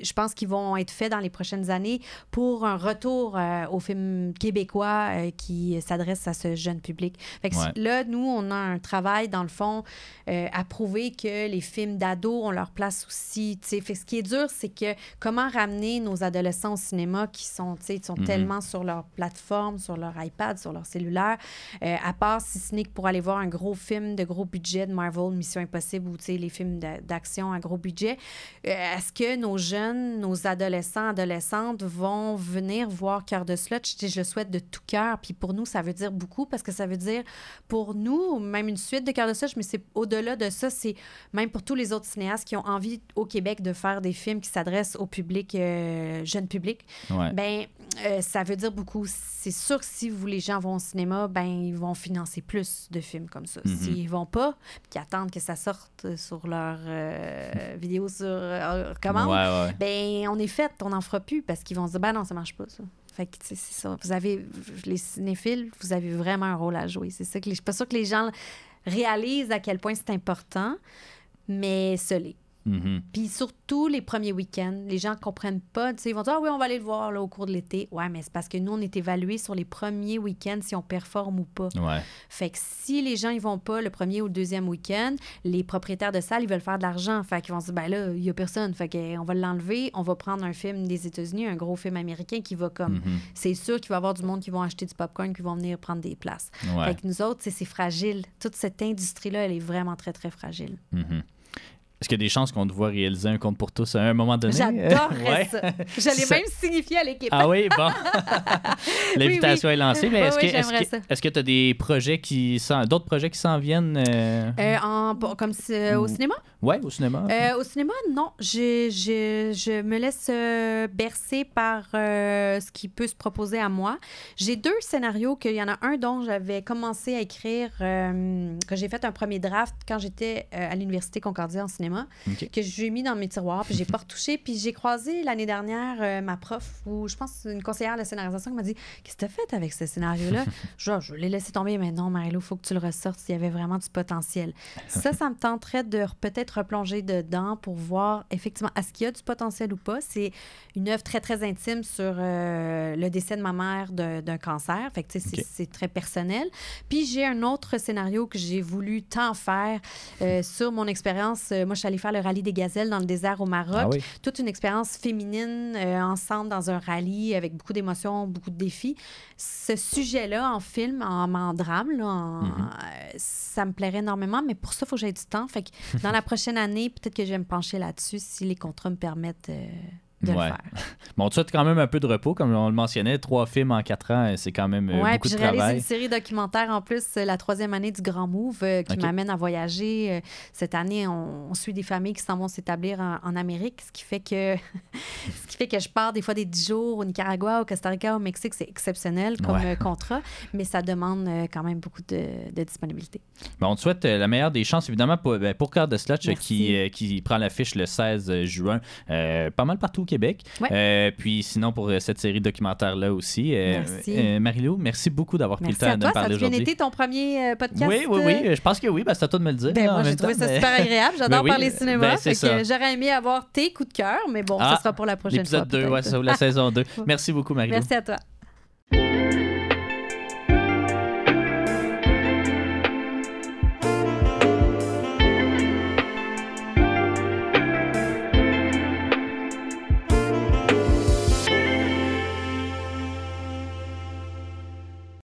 je pense, qui vont être faits dans les prochaines années pour un retour euh, aux films québécois euh, qui s'adressent à ce jeune public. Fait que Ouais. là, nous, on a un travail, dans le fond, euh, à prouver que les films d'ados ont leur place aussi. Fait que ce qui est dur, c'est que comment ramener nos adolescents au cinéma qui sont, ils sont Mhm. tellement sur leur plateforme, sur leur iPad, sur leur cellulaire, à part si ce n'est que pour aller voir un gros film de gros budget de Marvel, Mission Impossible ou les films d'a- d'action à gros budget. Euh, Est-ce que nos jeunes, nos adolescents, adolescentes vont venir voir Cœur de Slot? Je, je le souhaite de tout cœur. Puis pour nous, ça veut dire beaucoup parce que ça veut dire pour nous, même une suite de Cœur de Slot, mais c'est au-delà de ça, c'est même pour tous les autres cinéastes qui ont envie au Québec de faire des films qui s'adressent au public, euh, jeune public. Ouais. Ben, euh, ça veut dire beaucoup. C'est sûr que si vous, les gens vont au cinéma, ben, ils vont financer plus de films comme ça. Mhm. S'ils vont pas, puis qu'ils attendent que ça sorte sur leur euh, vidéo sur euh, commande, Ouais, ouais. ben, on est fait, on n'en fera plus parce qu'ils vont se dire, ben non, ça marche pas, ça. Fait que, c'est ça. Vous avez, les cinéphiles, vous avez vraiment un rôle à jouer. C'est ça que les- je suis pas sûre que les gens réalisent à quel point c'est important, mais ce l'est. Mhm. Puis surtout les premiers week-ends, les gens comprennent pas. Ils vont dire Ah oui, on va aller le voir là, au cours de l'été. Ouais, mais c'est parce que nous, on est évalués sur les premiers week-ends si on performe ou pas. Ouais. Fait que si les gens ils vont pas le premier ou le deuxième week-end, les propriétaires de salles ils veulent faire de l'argent. Fait qu'ils vont se dire ben là, il y a personne. Fait qu'on va l'enlever, on va prendre un film des États-Unis, un gros film américain qui va comme Mhm. c'est sûr qu'il va y avoir du monde qui vont acheter du popcorn qui vont venir prendre des places. Ouais. Fait que nous autres, c'est fragile. Toute cette industrie là, elle est vraiment très très fragile. Mhm. Est-ce qu'il y a des chances qu'on te voit réaliser un compte pour tous à un moment donné? J'adorerais Ouais. ça. Je l'ai Ça- même signifié à l'équipe. Ah oui, bon. L'invitation Oui, est lancée, mais est-ce oui, que tu as des projets qui s'en d'autres projets qui s'en viennent euh, Euh, en- comme si- euh, au cinéma? Ouais, au cinéma? Euh, au cinéma, non. J'ai- j'ai- je me laisse euh, bercer par euh, ce qui peut se proposer à moi. J'ai deux scénarios, qu'il y en a un dont j'avais commencé à écrire, que j'ai fait un premier draft quand j'étais à l'Université Concordia en cinéma, OK. que j'ai mis dans mes tiroirs, puis j'ai pas retouché. Puis j'ai croisé l'année dernière ma prof, ou je pense une conseillère de scénarisation qui m'a dit Qu'est-ce que tu as fait avec ce scénario-là? Genre, je l'ai laissé tomber, mais non, Marilou, il faut que tu le ressortes s'il y avait vraiment du potentiel. Ça, ça me tenterait de re- peut-être replonger dedans pour voir effectivement est-ce qu'il y a du potentiel ou pas? C'est une œuvre très, très intime sur euh, le décès de ma mère d'un cancer. Fait que, c'est- Ok. c'est très personnel. Puis j'ai un autre scénario que j'ai voulu tant faire euh, sur mon expérience. Euh, moi, je suis allée faire le rallye des gazelles dans le désert au Maroc Ah oui. toute une expérience féminine euh, ensemble dans un rallye avec beaucoup d'émotions, beaucoup de défis. Ce sujet-là en film, en, en drame, là, en- Mhm. euh, ça me plairait énormément, mais pour ça, il faut que j'aie du temps. Fait que dans la prochaine année, peut-être que je vais me pencher là-dessus si les contrats me permettent euh, de Ouais. le faire. Bon, on te souhaite quand même un peu de repos, comme on le mentionnait. Trois films en quatre ans, c'est quand même euh, Ouais, beaucoup puis de je réalise travail. une série documentaire en plus, euh, la troisième année du Grand Move, euh, qui m'amène à voyager. Cette année, on, on suit des familles qui s'en vont s'établir en, en Amérique, ce qui fait que ce qui fait que je pars des fois des 10 jours au Nicaragua, au Costa Rica, au Mexique. C'est exceptionnel comme Ouais. contrat, mais ça demande quand même beaucoup de, de disponibilité. Bon, on te souhaite la meilleure des chances, évidemment, pour, ben, pour Cœur de Slotch, qui, qui prend l'affiche le 16 juin, euh, pas mal partout Québec. Ouais. Euh, puis sinon, pour euh, cette série documentaire-là aussi. euh, Merci. euh, Marie-Lou, merci beaucoup d'avoir pris le temps à de me Ça parler a bien aujourd'hui. été ton premier podcast? Oui, oui, oui. Je pense que oui. Ben, c'est à toi de me le dire. Ben, là, moi, j'ai trouvé temps, ça mais- super agréable. J'adore Ben oui, parler cinéma. ben, ça. J'aurais aimé avoir tes coups de cœur, mais bon, Ah, ça sera pour la prochaine fois. L'épisode 2, peut-être. ouais, ça, ou la saison 2. Merci beaucoup, Marie-Lou. Merci à toi.